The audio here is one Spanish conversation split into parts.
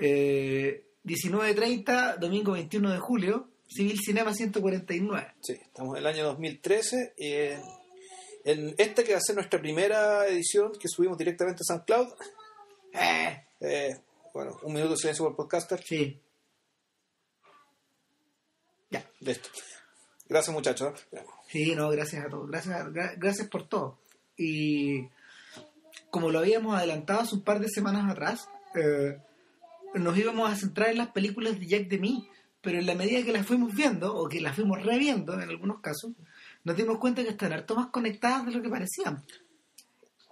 Eh, 19.30, domingo 21 de julio, Civil Cinema 149. Sí, estamos en el año 2013. eh, en esta que va a ser nuestra primera edición que subimos directamente a SoundCloud. Eh, Eh, bueno, un minuto de silencio por podcaster. sí. Ya. Listo. Gracias, muchachos. ¿eh? Sí, no, gracias a todos. Gracias, gra- gracias por todo. Y como lo habíamos adelantado hace un par de semanas atrás, eh, nos íbamos a centrar en las películas de Jack Demy, pero en la medida que las fuimos viendo, o que las fuimos reviendo en algunos casos, nos dimos cuenta que están harto más conectadas de lo que parecían.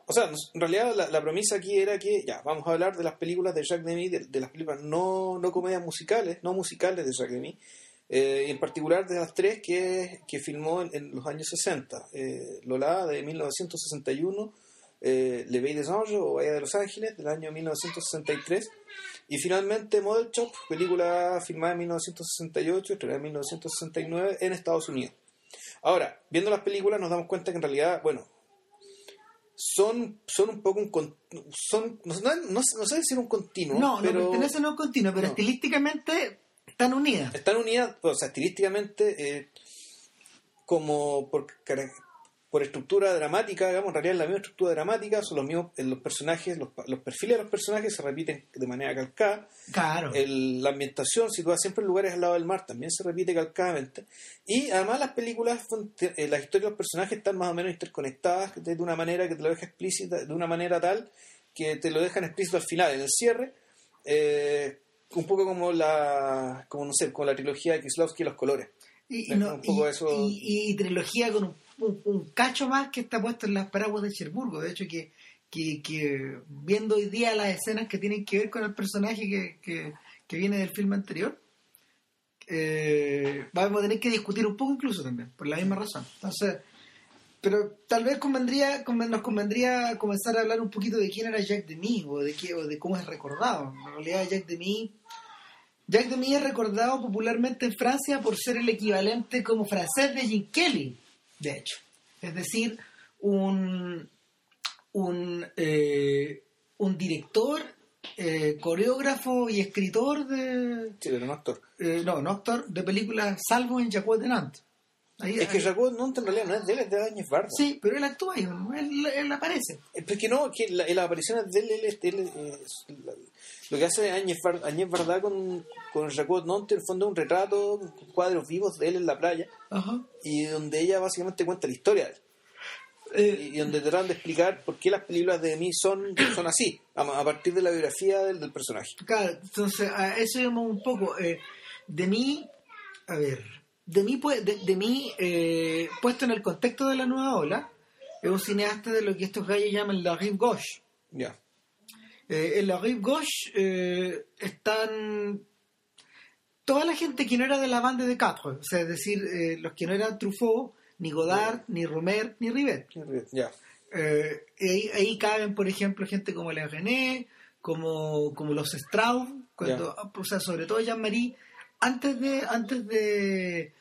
O sea, en realidad la, la premisa aquí era que, ya, vamos a hablar de las películas de Jacques Demy, de, de las películas no, no comedias musicales, no musicales de Jacques Demy, eh, en particular de las tres que, que filmó en, los años 60. Eh, Lola de 1961, eh, Le Veille des Anges o Bahía de Los Ángeles del año 1963, y finalmente Model Shop, película filmada en 1968, estrenada en 1969 en Estados Unidos. Ahora, viendo las películas nos damos cuenta que en realidad, bueno, son, son un poco un son no, no, no sé decir un continuo No, pero no pertenecen a un continuo, pero No. estilísticamente están unidas. están unidas o sea estilísticamente eh, como por, por estructura dramática digamos en realidad es la misma estructura dramática son los mismos eh, los personajes los, los perfiles de los personajes se repiten de manera calcada Claro. El- la ambientación situada siempre en lugares al lado del mar también se repite calcadamente y además las películas eh, las historias de los personajes están más o menos interconectadas de, una manera que te lo deja explícita de una manera tal que te lo dejan explícito al final en el cierre eh, un poco como la como no sé como la trilogía de Kieslowski y los colores Y, no- un poco y- eso. y- y trilogía con un, un- cacho más que está puesto en las paraguas de Cherburgo. De hecho, que, que, viendo hoy día las escenas que tienen que ver con el personaje que, que, viene del filme anterior, eh, vamos a tener que discutir un poco incluso también, por la misma razón. Entonces, pero tal vez convendría, conven- nos convendría comenzar a hablar un poquito de quién era Jacques Demy o de, qué, o de cómo es recordado. En realidad, Jacques Demy Jacques Demy es recordado popularmente en Francia por ser el equivalente como francés de Jim Kelly, de hecho. Es decir, un, un, eh, un director, eh, coreógrafo y escritor de... sí pero no actor eh, no, no actor, de películas salvo en Jacques de Nantes. Ahí- es que Jacob no en realidad no es de él es de Áñez Barda Sí, pero él actúa ahí, ¿no? él, él aparece. Es que no, que la, las apariciones de él, él, es- él es- la- lo que hace Áñez Bar- Áñez Bardá con, con Jacob Nonte, en el fondo es un retrato, cuadros vivos de él en la playa, Ajá. y donde ella básicamente cuenta la historia de él, Eh, y donde tratan de explicar por qué las películas de mí son, son así, a, a partir de la biografía del, del personaje. Claro, entonces a eso íbamos un poco. Eh, de mí, a ver, de mí, pues, de, de mí eh, puesto en el contexto de la nueva ola, es un cineasta de lo que estos gallos llaman la rive gauche. Ya. Eh, en la rive gauche eh, están toda la gente que no era de la banda de Quatre, o sea, es decir, eh, los que no eran Truffaut, ni Godard, ni Romer, ni Rivet. Ya. Eh, y ahí, ahí caben, por ejemplo, gente como Alain René, como, como los Strauss, cuando, o sea, sobre todo Jean-Marie, antes de, antes de,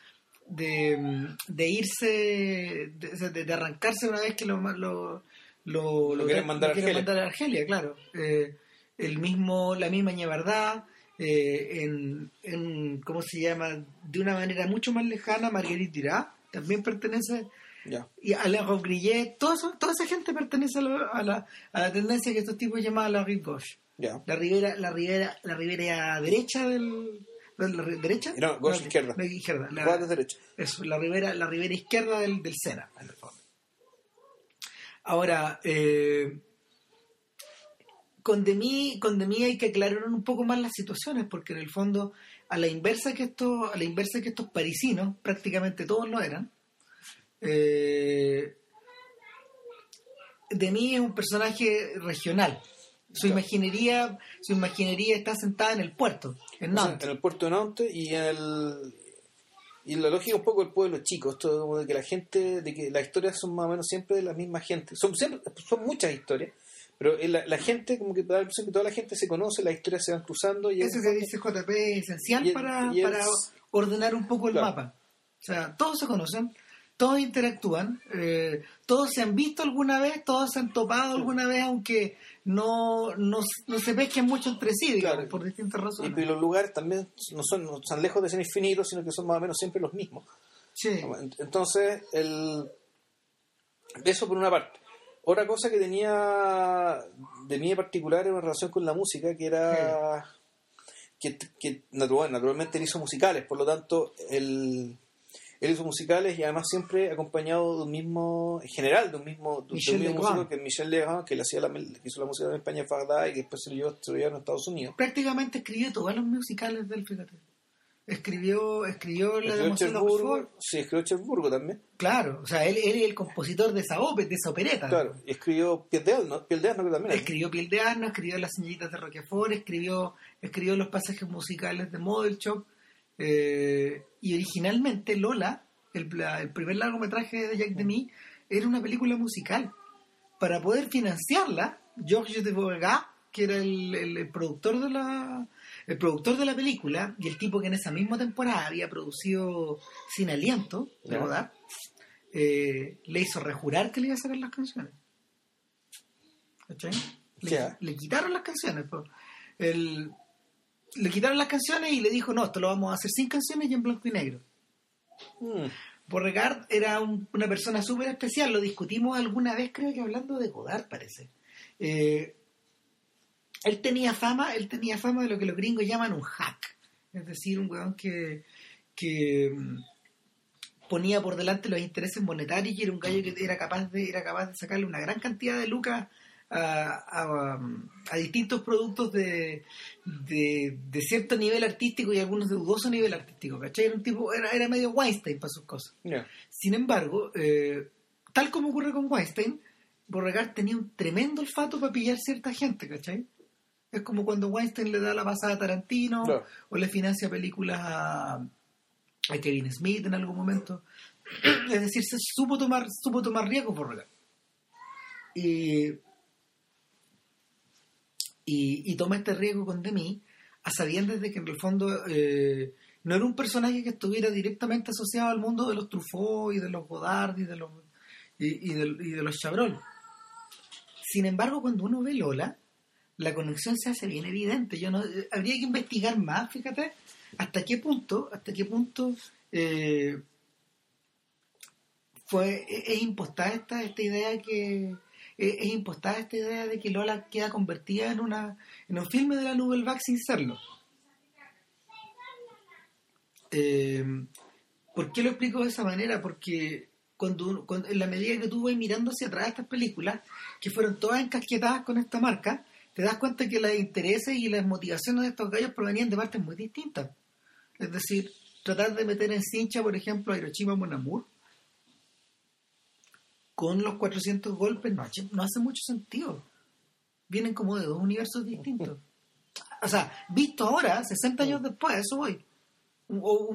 de, de irse, de, arrancarse una vez que lo, lo, lo, Lo quieren mandar a quieren mandar a Argelia, claro. Eh, el mismo, la misma Ñevardá, eh, en, en, ¿cómo se llama? De una manera mucho más lejana, Marguerite Dirá, también pertenece Ya. y Alain Grillet, toda, toda esa gente pertenece a, la, a la tendencia que estos tipos llaman la rive gauche. Ya. La ribera, la ribera, la ribera derecha del, la derecha, No, gauche izquierda. la izquierda, la- derecho. eso, la ribera, la ribera izquierda del, del Sena, en el fondo. Ahora, eh, con Demi, con Demi hay que aclarar un poco más las situaciones, porque en el fondo, a la inversa que estos, a la inversa que estos parisinos, prácticamente todos lo eran, eh, Demi es un personaje regional. Su Claro. imaginería, su imaginería está sentada en el puerto, en O sea, Nantes. en el puerto de Nantes y en el y la lógica un poco del pueblo chico esto como de que la gente de que las historias son más o menos siempre de la misma gente son siempre, son muchas historias pero la, la gente como que da la impresión que toda la gente se conoce las historias se van cruzando y Eso es- que dice JP es esencial Y para, y para ordenar un poco el Claro. mapa. O sea, todos se conocen, todos interactúan, eh, todos se han visto alguna vez, todos se han topado alguna vez, aunque no, no, no se pesquen mucho entre sí, digamos, Claro. por distintas razones. Y, y los lugares también no son no están lejos de ser infinitos, sino que son más o menos siempre los mismos. Sí. Ent- Entonces, el... eso por una parte. Otra cosa que tenía de mí en particular era una relación con la música, que era que, que natural- naturalmente él hizo musicales, por lo tanto, él, hizo musicales y además siempre acompañado de un mismo, en general, de un mismo, de un mismo músico que es Michel Legrand, que, le hacía la, que hizo la música en España en Bagdad y que después se lo llevó, a Estados Unidos. Prácticamente escribió todos los musicales del fíjate. Escribió, escribió la de Cherburgo, sí, escribió Cherburgo también. Claro, o sea, él, él es el compositor de esa ópera, de esa opereta. Claro, y escribió Piel de Asno, Piel de Asno que también. Escribió Piel de Asno, escribió Las señoritas de Roquefort, escribió, escribió los pasajes musicales de Model Shop. Eh, y originalmente Lola, el, el primer largometraje de Jack Demy, era una película musical. Para poder financiarla, Georges de Beauregard, que era el, el- el productor de la el productor de la película y el tipo que en esa misma temporada había producido Sin Aliento de. Godard, eh, le hizo rejurar que le iba a sacar las canciones. ¿Cachai? Le, le quitaron las canciones. po. El- le quitaron las canciones y le dijo, no, esto lo vamos a hacer sin canciones y en blanco y negro. Mm, Beauregard era un- una persona súper especial, lo discutimos alguna vez, creo que hablando de Godard, parece. Eh, él tenía fama, él tenía fama de lo que los gringos llaman un hack, es decir, un weón que, que mm, ponía por delante los intereses monetarios y era un gallo que era capaz de, era capaz de sacarle una gran cantidad de lucas a, a, a distintos productos de, de, de cierto nivel artístico y algunos de dudoso nivel artístico, ¿cachai? Era un tipo, era, era medio Weinstein para sus cosas. ya. Sin embargo, eh, tal como ocurre con Weinstein, Beauregard tenía un tremendo olfato para pillar cierta gente, ¿cachai? Es como cuando Weinstein le da la pasada a Tarantino Claro. o le financia películas a, a Kevin Smith en algún momento. Es decir, se supo tomar, supo tomar riesgos Beauregard. Y, y, y toma este riesgo con Demi a sabiendas de que en el fondo eh, no era un personaje que estuviera directamente asociado al mundo de los Truffaut y de los Godard y de los y, de, los Chabrol. Sin embargo, cuando uno ve Lola, la conexión se hace bien evidente. Yo no eh, habría que investigar más, fíjate, hasta qué punto, hasta qué punto eh, fue es, es impostada esta, esta idea que es, es impostada esta idea de que Lola queda convertida en una en un filme de la Nouvelle Vague sin serlo. Eh, ¿Por qué lo explico de esa manera? Porque cuando, cuando- en la medida que tú vas mirando hacia atrás estas películas, que fueron todas encasquetadas con esta marca, te das cuenta que los intereses y las motivaciones de estos gallos provenían de partes muy distintas. Es decir, tratar de meter en cincha, por ejemplo, a Hiroshima Mon Amour, con los 400 golpes no, hace- no hace mucho sentido. Vienen como de dos universos distintos. O sea, visto ahora, 60 años después, eso voy. O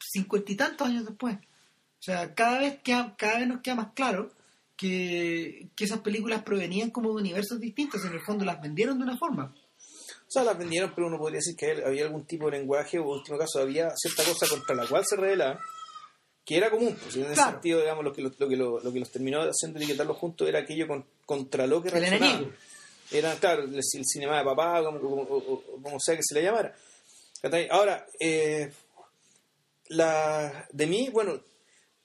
cincuenta y tantos años después. O sea, cada vez, queda- cada vez nos queda más claro que, que esas películas provenían como de universos distintos. En el fondo las vendieron de una forma. O sea, las vendieron, pero uno podría decir que había algún tipo de lenguaje, o en último caso, había cierta cosa contra la cual se revelaban, que era común. Pues, en ese Claro. sentido, digamos, lo que, lo, lo que, lo, lo que los terminó haciendo etiquetarlos juntos era aquello con- contra lo que El enemigo. Era, claro, el, el cinema de papá, como, como, o- o- como sea que se le llamara. Ahora, eh, la de mí, bueno,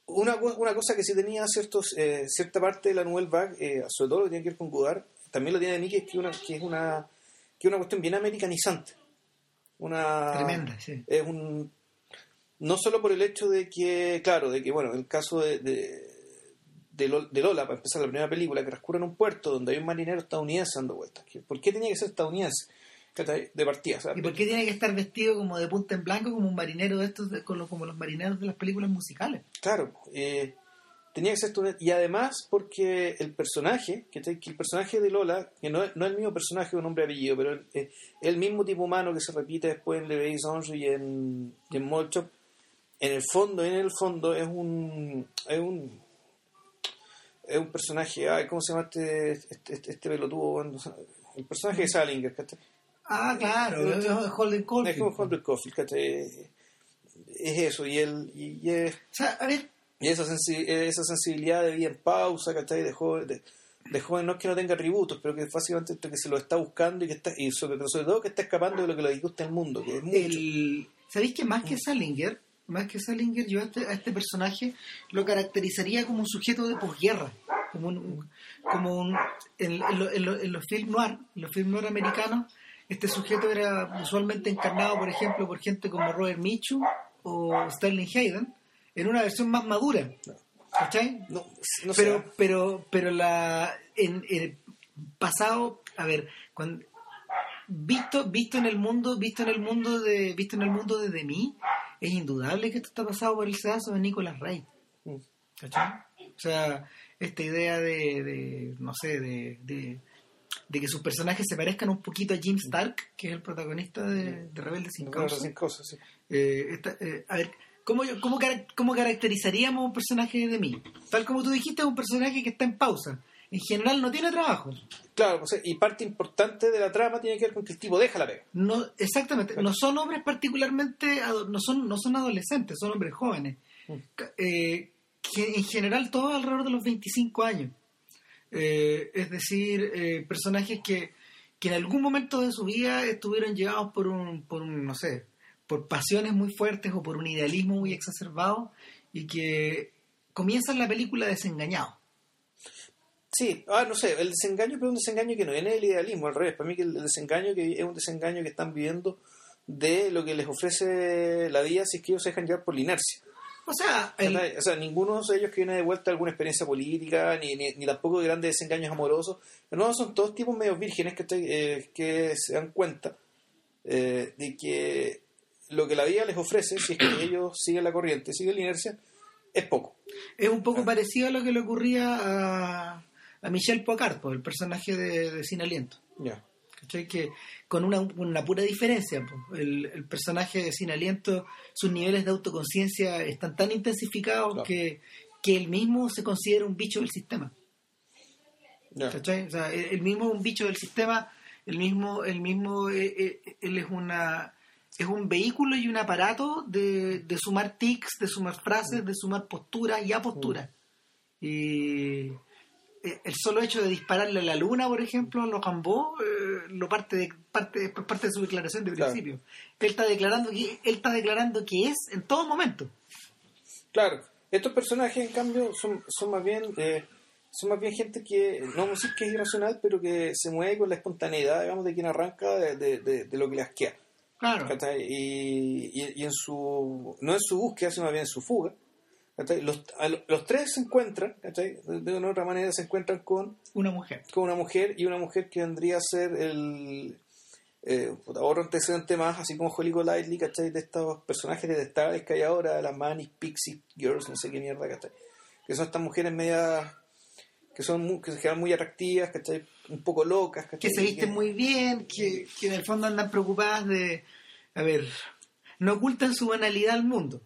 una, una cosa que sí tenía ciertos, eh, cierta parte de la Nouvelle Vague, eh, sobre todo lo que tiene que ver con Godard, también lo tiene de mí, que es que, una, que es una que una cuestión bien americanizante. Una, Tremenda, sí. es un no solo por el hecho de que claro de que bueno el caso de, de, de Lol- de Lola para empezar la primera película que transcurre en un puerto donde hay un marinero estadounidense dando vueltas ¿Qué- ¿por qué tenía que ser estadounidense? De partida sea, ¿Y por qué tiene que estar vestido como de punta en blanco, como un marinero de estos, de- como los marineros de las películas musicales? claro eh, tenía que ser y además porque el personaje que, el personaje de Lola que no es, no es el mismo personaje con nombre y apellido pero es es el mismo tipo humano que se repite después en Le Ange y en, y en Molchop en el fondo, en el fondo es un es un es un personaje, ay, ¿cómo se llama este este, este, este pelotudo? El personaje de Salinger, ¿cachai? Ah, claro, es Holden Es Caulfield. como Holden Caulfield, ¿cachai? Es eso, y él y, y es O sea, a ver, Y esa, sensi- esa sensibilidad de vida en pausa, ¿cachai? De joven, de, de joven no es que no tenga atributos, pero que básicamente que se lo está buscando y que está, y sobre, pero sobre todo que está escapando de lo que le disgusta el mundo, que es mucho. el, ¿Sabéis que más que Salinger, más que Salinger, yo a este, a este personaje lo caracterizaría como un sujeto de posguerra? Como un, como un en, en lo- en lo- en los films noir, en los films noir americanos, este sujeto era usualmente encarnado, por ejemplo, por gente como Robert Mitchum o Sterling Hayden, en una versión más madura. ¿Cachai? No, no pero pero pero la en, en pasado a ver cuando visto visto en el mundo visto en el mundo de visto en el mundo de, de mí es indudable que esto está pasado por el sedazo de Nicolas Ray Mm. ¿cachai? o sea esta idea de, de no sé de, de de que sus personajes se parezcan un poquito a Jim Stark que es el protagonista de, de Rebelde sin causa sin cosas, sí. eh, esta- eh, a ver, ¿cómo, yo- cómo, cómo caracterizaríamos un personaje de mí? Tal como tú dijiste, es un personaje que está en pausa. En general no tiene trabajo. Claro, o sea, y parte importante de la trama tiene que ver con que el tipo deja la pega. No, exactamente. No son hombres particularmente, no son, no son adolescentes, son hombres jóvenes. Mm. Eh, que en general todos alrededor de los 25 años. Eh, es decir, eh, personajes que, que en algún momento de su vida estuvieron llevados por un, por un, no sé, por pasiones muy fuertes o por un idealismo muy exacerbado y que comienzan la película desengañados. Sí, ah, no sé, el desengaño, pero un desengaño que no viene del idealismo, al revés. Para mí que el desengaño que es un desengaño que están viviendo de lo que les ofrece la vida si es que ellos se dejan llevar por la inercia. O sea. O sea, ninguno de ellos que viene de vuelta a alguna experiencia política, ni, ni, ni tampoco de grandes desengaños amorosos. No, son todos tipos medios vírgenes ¿cachai? Eh, que se dan cuenta eh, de que lo que la vida les ofrece, si es que ellos siguen la corriente, siguen la inercia, es poco. es un poco parecido a lo que le ocurría a, a Michel Pocard, pues, el personaje de, de Sin Aliento. Ya. ¿Cachai? Que con una, una pura diferencia. po. El, el personaje de Sin Aliento, sus niveles de autoconciencia están tan intensificados Claro. que, que él mismo se considera un bicho del sistema. Ya. ¿Cachai? O sea, él, él mismo es un bicho del sistema, el mismo, el mismo eh, eh, él es una es un vehículo y un aparato de, de sumar tics, de sumar frases, de sumar posturas y aposturas. Y eh, el solo hecho de dispararle a la luna, por ejemplo, a los Rambo, eh, lo parte de parte, parte de su declaración de Claro. principio. Él está declarando que él está declarando que es en todo momento. Claro, estos personajes en cambio son, son más bien eh, son más bien gente que no vamos a decir que es irracional, pero que se mueve con la espontaneidad, digamos, de quien arranca de, de, de- de lo que le asquea. Claro. Y, y, y en su no en su búsqueda, sino más bien en su fuga. ¿Cachai? Los, a lo- los tres se encuentran, ¿cachai? de una u otra manera se encuentran con, Una mujer. con una mujer y una mujer que vendría a ser el eh, otro antecedente más, así como Holly Golightly, ¿cachai? De estos personajes detestables que hay ahora, las Manic Pixie Girls, no sé qué mierda, ¿cachai? Que son estas mujeres medias que son muy, que se quedan muy atractivas, ¿cachai? Un poco locas, ¿cachai? que se visten Que- muy bien, que, que en el fondo andan preocupadas de, a ver, no ocultan su banalidad al mundo.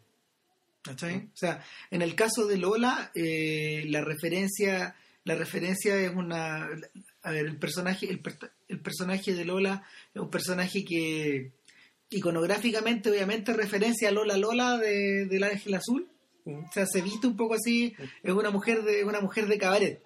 ¿Cachai? O sea, en el caso de Lola, eh, la referencia, la referencia es una, a ver, el personaje, el, el personaje de Lola es un personaje que iconográficamente, obviamente, referencia a Lola Lola de, del Ángel Azul. O sea, se viste un poco así, es una mujer de, una mujer de cabaret.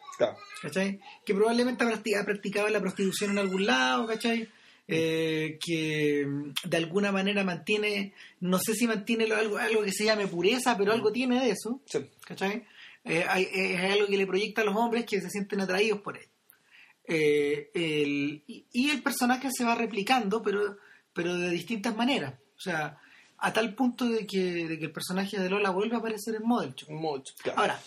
¿cachai? Que probablemente ha practicado la prostitución en algún lado, ¿cachai? Eh, que mm, de alguna manera mantiene, no sé si mantiene algo, algo que se llame pureza, pero algo tiene de eso, Sí. ¿cachai? Eh, hay, es algo que le proyecta a los hombres que se sienten atraídos por él. Eh, el- y, y el personaje se va replicando, pero, pero de distintas maneras. O sea, a tal punto de que, de que el personaje de Lola vuelve a aparecer en Model Show. Mucho, claro. Ahora,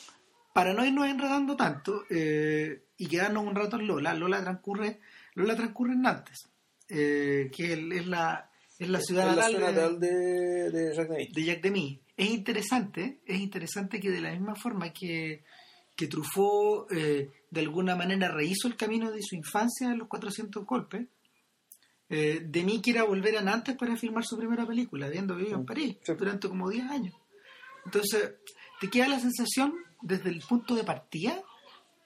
para no irnos enredando tanto eh, y quedarnos un rato en Lola, Lola transcurre, Lola transcurre en Nantes, eh, que es la, es la ciudad Es la natal, ciudad de, natal de, de Jacques Demy. de Jacques Demy. Es interesante, es interesante que de la misma forma que, que Truffaut eh, de alguna manera rehizo el camino de su infancia en los 400 golpes, eh, Demy quiera volver a Nantes para filmar su primera película, habiendo vivido en París Sí. durante como 10 años. Entonces, te queda la sensación desde el punto de partida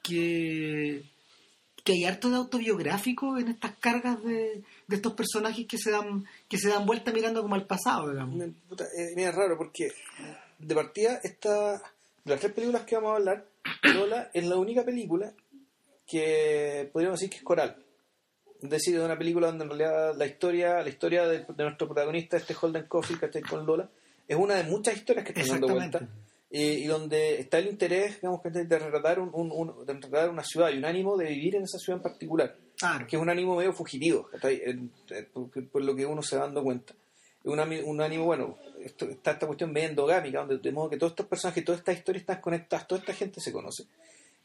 que, que hay harto de autobiográfico en estas cargas de, de estos personajes que se dan que se dan vuelta mirando como al pasado, digamos. Puta, eh, mira, es raro porque de partida esta de las tres películas que vamos a hablar, Lola es la única película que podríamos decir que es coral. Es decir, es una película donde en realidad la historia, la historia de, de nuestro protagonista, este Holden Coffee, que está con Lola, es una de muchas historias que están dando vuelta. Eh, y donde está el interés, digamos, que de retratar, un, un- un- de retratar una ciudad y un ánimo de vivir en esa ciudad en particular Claro. que es un ánimo medio fugitivo, por, por lo que uno se va dando cuenta. Un, un ánimo, bueno, esto, está esta cuestión medio endogámica, donde, de modo que todos estos personajes, todas estas historias están conectadas, toda esta gente se conoce.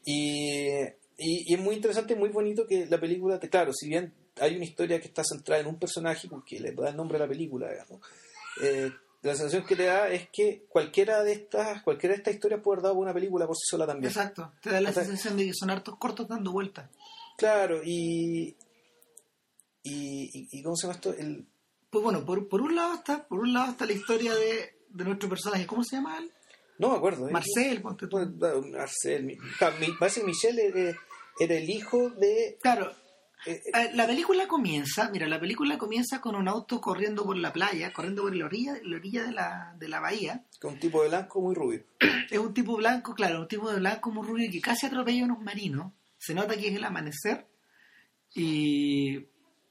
Y, y- y es muy interesante y muy bonito que la película, te, claro, si bien hay una historia que está centrada en un personaje, porque le da el nombre a la película, digamos, eh, la sensación que te da es que cualquiera de estas, cualquiera de estas historias puede haber dado una película por sí sola también. Exacto. Te da la O sea- sensación de que son hartos cortos dando vueltas. Claro, y, y, y, ¿cómo se llama esto? El, Pues bueno, por, por un lado está, por un lado está la historia de, de nuestro personaje. ¿Cómo se llama él? No me acuerdo. ¿eh? Marcel, ponte tú. Marcel. mi- Parece que Michel era, era el hijo de. Claro, la película comienza, mira, la película comienza con un auto corriendo por la playa, corriendo por la orilla, la orilla de la, de la bahía. con un tipo de blanco muy rubio. Es un tipo blanco, claro, un tipo de blanco muy rubio que casi atropella a unos marinos. Se nota que es el amanecer. Y,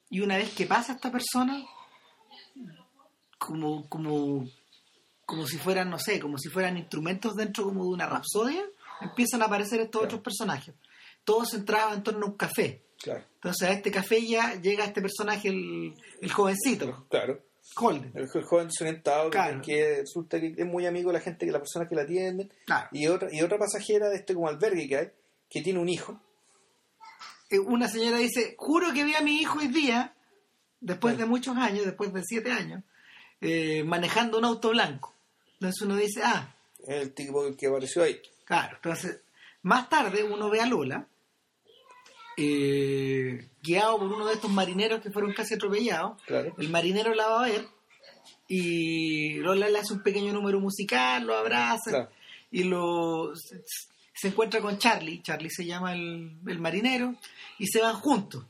y una vez que pasa esta persona, como, como, como si fueran, no sé, como si fueran instrumentos dentro como de una rapsodia, empiezan a aparecer estos Claro. otros personajes. Todos centrados en torno a un café. Claro. Entonces a este café ya llega este personaje, el, el jovencito, Claro. Holden. El, el joven desorientado que- Claro. que, resulta que es muy amigo de la gente, que la persona que la atienden. Claro. Y otra, y otra pasajera de este como albergue que hay, que tiene un hijo. Eh, Una señora dice, juro que vi a mi hijo hoy día, después de muchos años, después de siete años, eh, manejando un auto blanco. Entonces uno dice, ah, El tipo que apareció ahí. claro. Entonces, más tarde uno ve a Lola, eh, guiado por uno de estos marineros que fueron casi atropellados. Claro. El marinero la va a ver y Lola le hace un pequeño número musical, lo abraza Claro. y lo se, se encuentra con Charlie. Charlie se llama el, el marinero y se van juntos.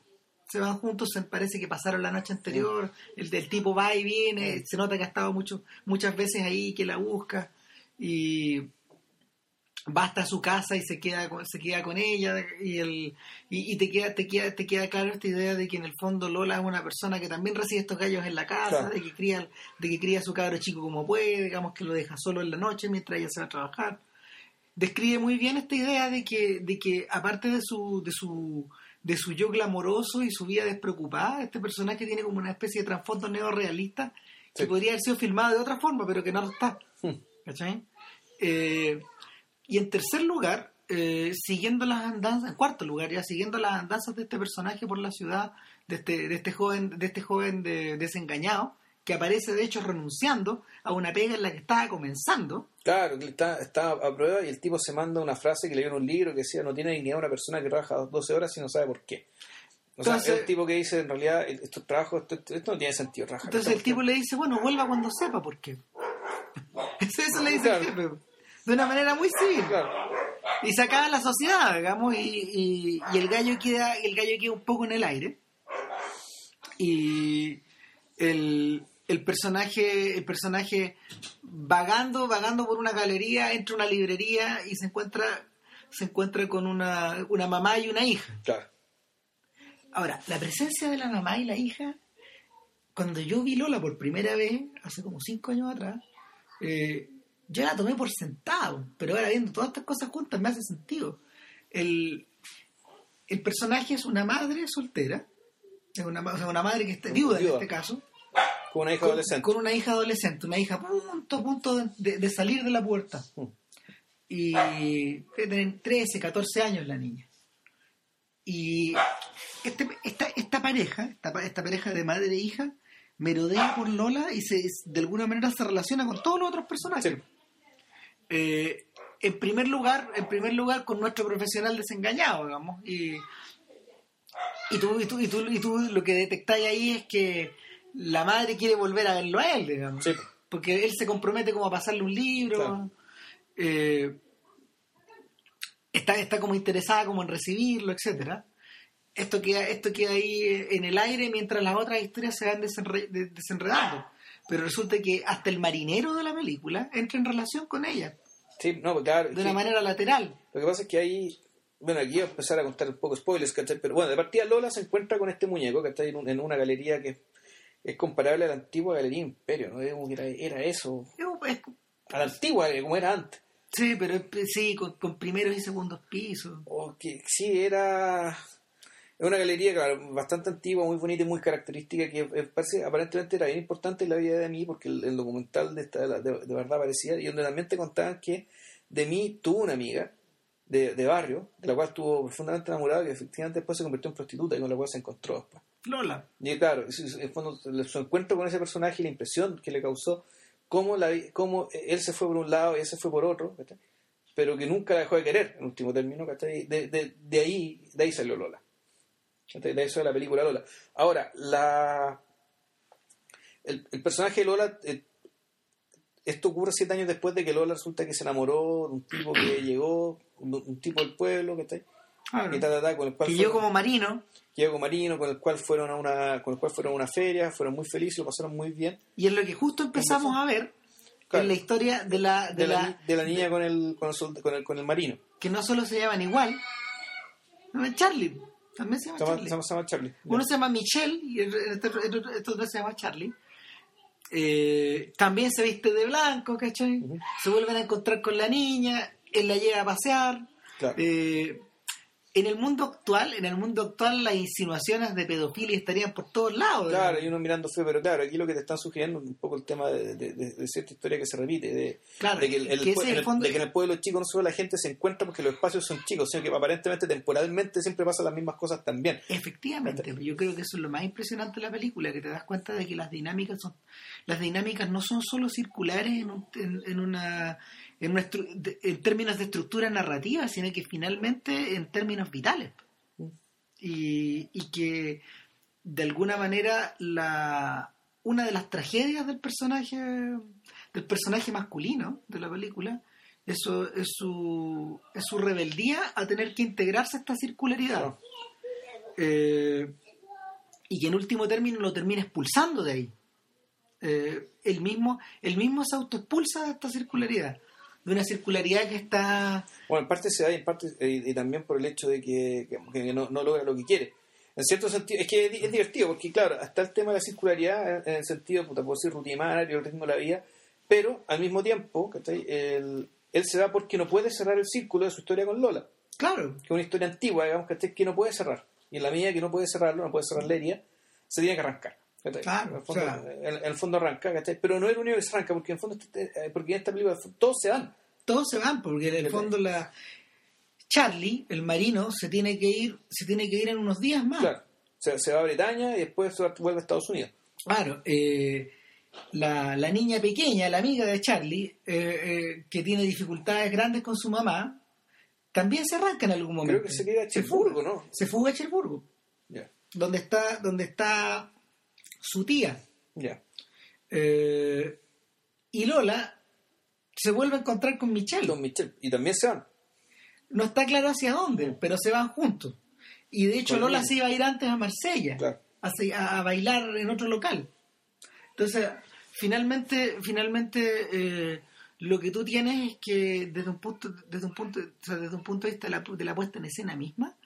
Se van juntos, se parece que pasaron la noche anterior. El del tipo va y viene, se nota que ha estado mucho, muchas veces ahí, que la busca y va hasta su casa y se queda con, se queda con ella y el y, y te queda te queda te queda claro esta idea de que en el fondo Lola es una persona que también recibe estos gallos en la casa Claro. de que cría de que cría a su cabro chico como puede digamos que lo deja solo en la noche mientras ella se va a trabajar describe muy bien esta idea de que de que aparte de su de su de su yo glamoroso y su vida despreocupada este personaje tiene como una especie de trasfondo neorrealista que podría haber sido filmado de otra forma pero que no lo está Hmm. ¿Cachai? Eh, y en tercer lugar, eh, siguiendo las andanzas, en cuarto lugar ya, siguiendo las andanzas de este personaje por la ciudad, de este, de este joven, de este joven de- desengañado, que aparece de hecho renunciando a una pega en la que estaba comenzando. Claro, que está, está a prueba y el tipo se manda una frase que le dio en un libro que decía no tiene dignidad una persona que trabaja 12 horas y no sabe por qué. O sea, Entonces- es el tipo que dice en realidad estos trabajos, esto, esto- no tiene sentido trabajar. Entonces el tipo le dice, bueno, vuelva cuando sepa por qué. Eso, le dice el Claro. jefe. De una manera muy civil. Claro, y se acaba la sociedad, digamos, y, y- y el gallo queda, el gallo queda un poco en el aire. Y el, el personaje, el personaje vagando, vagando por una galería, entra a una librería y se encuentra, se encuentra con una, una mamá y una hija. claro. Ahora, la presencia de la mamá y la hija, cuando yo vi Lola por primera vez, hace como cinco años atrás, eh, yo la tomé por sentado, pero ahora viendo todas estas cosas juntas me hace sentido. El, el personaje es una madre soltera, es una, ma- o sea, una madre que está viuda en este caso, Con una hija con, adolescente. con una hija adolescente, una hija a punto, a punto de, salir de la puerta. Mm. Y tiene 13, 14 años la niña. Y este- esta, esta pareja, esta, pa- esta pareja de madre e hija, merodea por Lola y se, de alguna manera se relaciona con todos los otros personajes. Sí. Eh, en primer lugar, en primer lugar con nuestro profesional desengañado, digamos, y, y tú, y tú, y tú, y tú lo que detectáis ahí es que la madre quiere volver a verlo a él, digamos, Sí. porque él se compromete como a pasarle un libro, Claro. eh, está, está como interesada como en recibirlo, etcétera. Esto queda, esto queda ahí en el aire mientras las otras historias se van desenre- de- desenredando. Pero resulta que hasta el marinero de la película entra en relación con ella. Sí, no, claro. de una manera lateral. Lo que pasa es que ahí, bueno, aquí voy a empezar a contar un poco spoilers, ¿cachai? Pero bueno, de partida Lola se encuentra con este muñeco, que está en, un- en una galería que es comparable a la antigua Galería Imperio, ¿no? Era, eso, Es- a la antigua, eh, como era antes. Sí, pero sí, con, con primeros y segundos pisos. O que sí, era es una galería claro, bastante antigua, muy bonita y muy característica, que eh, parece, aparentemente era bien importante en la vida de mí, porque el, el documental de, esta- de, de verdad parecía, y donde también te contaban que de mí tuvo una amiga de, de barrio, de la cual estuvo profundamente enamorada, que efectivamente después se convirtió en prostituta y con la cual se encontró después. Lola. Y claro, su, su- encuentro con ese personaje y la impresión que le causó, cómo, la, cómo él se fue por un lado y él se fue por otro, ¿cachai? pero que nunca la dejó de querer, en último término, de, de ahí, de ahí salió Lola. De eso de la película Lola. Ahora, la el, el personaje de Lola, eh, esto ocurre siete años después de que Lola resulta que se enamoró de un tipo que llegó, un, un tipo del pueblo, ¿cachai? Claro. Y ta, ta, ta, con el cual Que fueron- yo como marino, Diego Marino, con el cual fueron a una, con el cual fueron a una feria, fueron muy felices, lo pasaron muy bien. y es lo que justo empezamos a ver Claro. en la historia de la, de De la, la, de la niña con el, con el, con el, con el marino. que no solo se llaman igual, no, es Charlie, también se llama Se llama, Charlie. se llama- se llama Charlie. Uno se llama Michelle y el- este, otro se llama Charlie. Eh, también se viste de blanco, ¿cachai? Ujú. Se vuelven a encontrar con la niña, él la llega a pasear. Claro. Eh, en el mundo actual, en el mundo actual las insinuaciones de pedofilia estarían por todos lados. Claro, y uno mirando feo, pero claro, aquí lo que te están sugiriendo es un poco el tema de, de- de- de cierta historia que se repite, de, Claro, de que, el- el que ese pue- es el en el- fondo- de que en el pueblo chico no solo la gente se encuentra porque los espacios son chicos, sino que aparentemente temporalmente siempre pasan las mismas cosas también. Efectivamente, yo creo que eso es lo más impresionante de la película, que te das cuenta de que las dinámicas son, las dinámicas no son solo circulares en, un- en- en una, en, una de- en términos de estructura narrativa, sino que finalmente en términos vitales. Y, y que de alguna manera la una de las tragedias del personaje del personaje masculino de la película eso es su es su rebeldía a tener que integrarse a esta circularidad eh, y que en último término lo termina expulsando de ahí. Eh, él, mismo, él mismo se autoexpulsa de esta circularidad, de una circularidad que está... Bueno, en parte se da y en parte eh, y también por el hecho de que, que- que no, no logra lo que quiere. En cierto sentido, es que es, es divertido, porque claro, está el tema de la circularidad en, en el sentido, puta, puedo decir rutinario, el ritmo de la vida, pero al mismo tiempo, ¿cachai? Él, él se va porque no puede cerrar el círculo de su historia con Lola, Claro, que es una historia antigua, digamos, ¿cachai? que no puede cerrar. Y en la medida que no puede cerrarlo, no puede cerrar la herida, se tiene que arrancar. Claro, en, el fondo, el fondo arranca, ¿cachai? pero no es el único que se arranca, porque en, fondo, este- eh, porque en esta película todos se van. todos se van porque en el fondo la Charlie, el marino, se tiene que ir, se tiene que ir en unos días más. Claro. Se, se va a Bretaña y después vuelve a Estados Unidos. Claro, eh, la, la niña pequeña, la amiga de Charlie, eh, eh, que tiene dificultades grandes con su mamá, también se arranca en algún momento. Creo que se quiere a Cherburgo. ¿no? Se fuga a Cherburgo, Ya, donde está, donde está su tía. Eh, y Lola se vuelve a encontrar con Michelle. Michel. Y también se van. No está claro hacia dónde, pero se van juntos. Y de hecho Lola bien. se iba a ir antes a Marsella, Claro. a, se- a- a bailar en otro local. Entonces, finalmente, finalmente eh, lo que tú tienes es que desde un punto, desde un punto, o sea, desde un punto de vista de la, de la puesta en escena misma,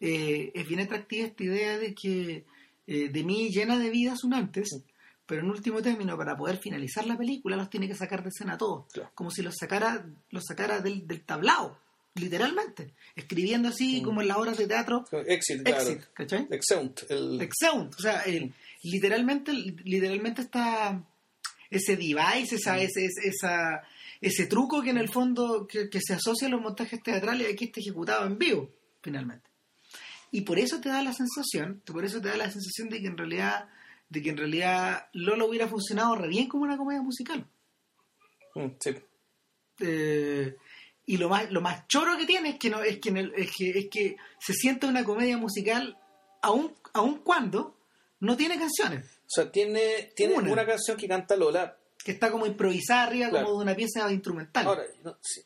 eh, es bien atractiva esta idea de que eh, de mí llena de vidas un antes, pero en último término, para poder finalizar la película, los tiene que sacar de escena todos, Claro. como si los sacara, los sacara del, del tablao, literalmente, escribiendo así como en las obras de teatro Exit, claro. Exit, ¿cachai? Exeunt. El... Exeunt, o sea, el- literalmente, literalmente está ese device, esa, ese, ese- esa, ese truco que en el fondo que, que se asocia a los montajes teatrales aquí está ejecutado en vivo, finalmente. Y por eso te da la sensación, por eso te da la sensación de que en realidad, de que en realidad Lola hubiera funcionado re bien como una comedia musical. Mm, sí. Eh, y lo más lo más choro que tiene es que no es que, en el- es que es que se siente una comedia musical aun aun cuando no tiene canciones O sea, tiene, tiene Una. una. canción que canta Lola. que está como improvisada arriba Claro. como de una pieza instrumental Ahora, no, sí.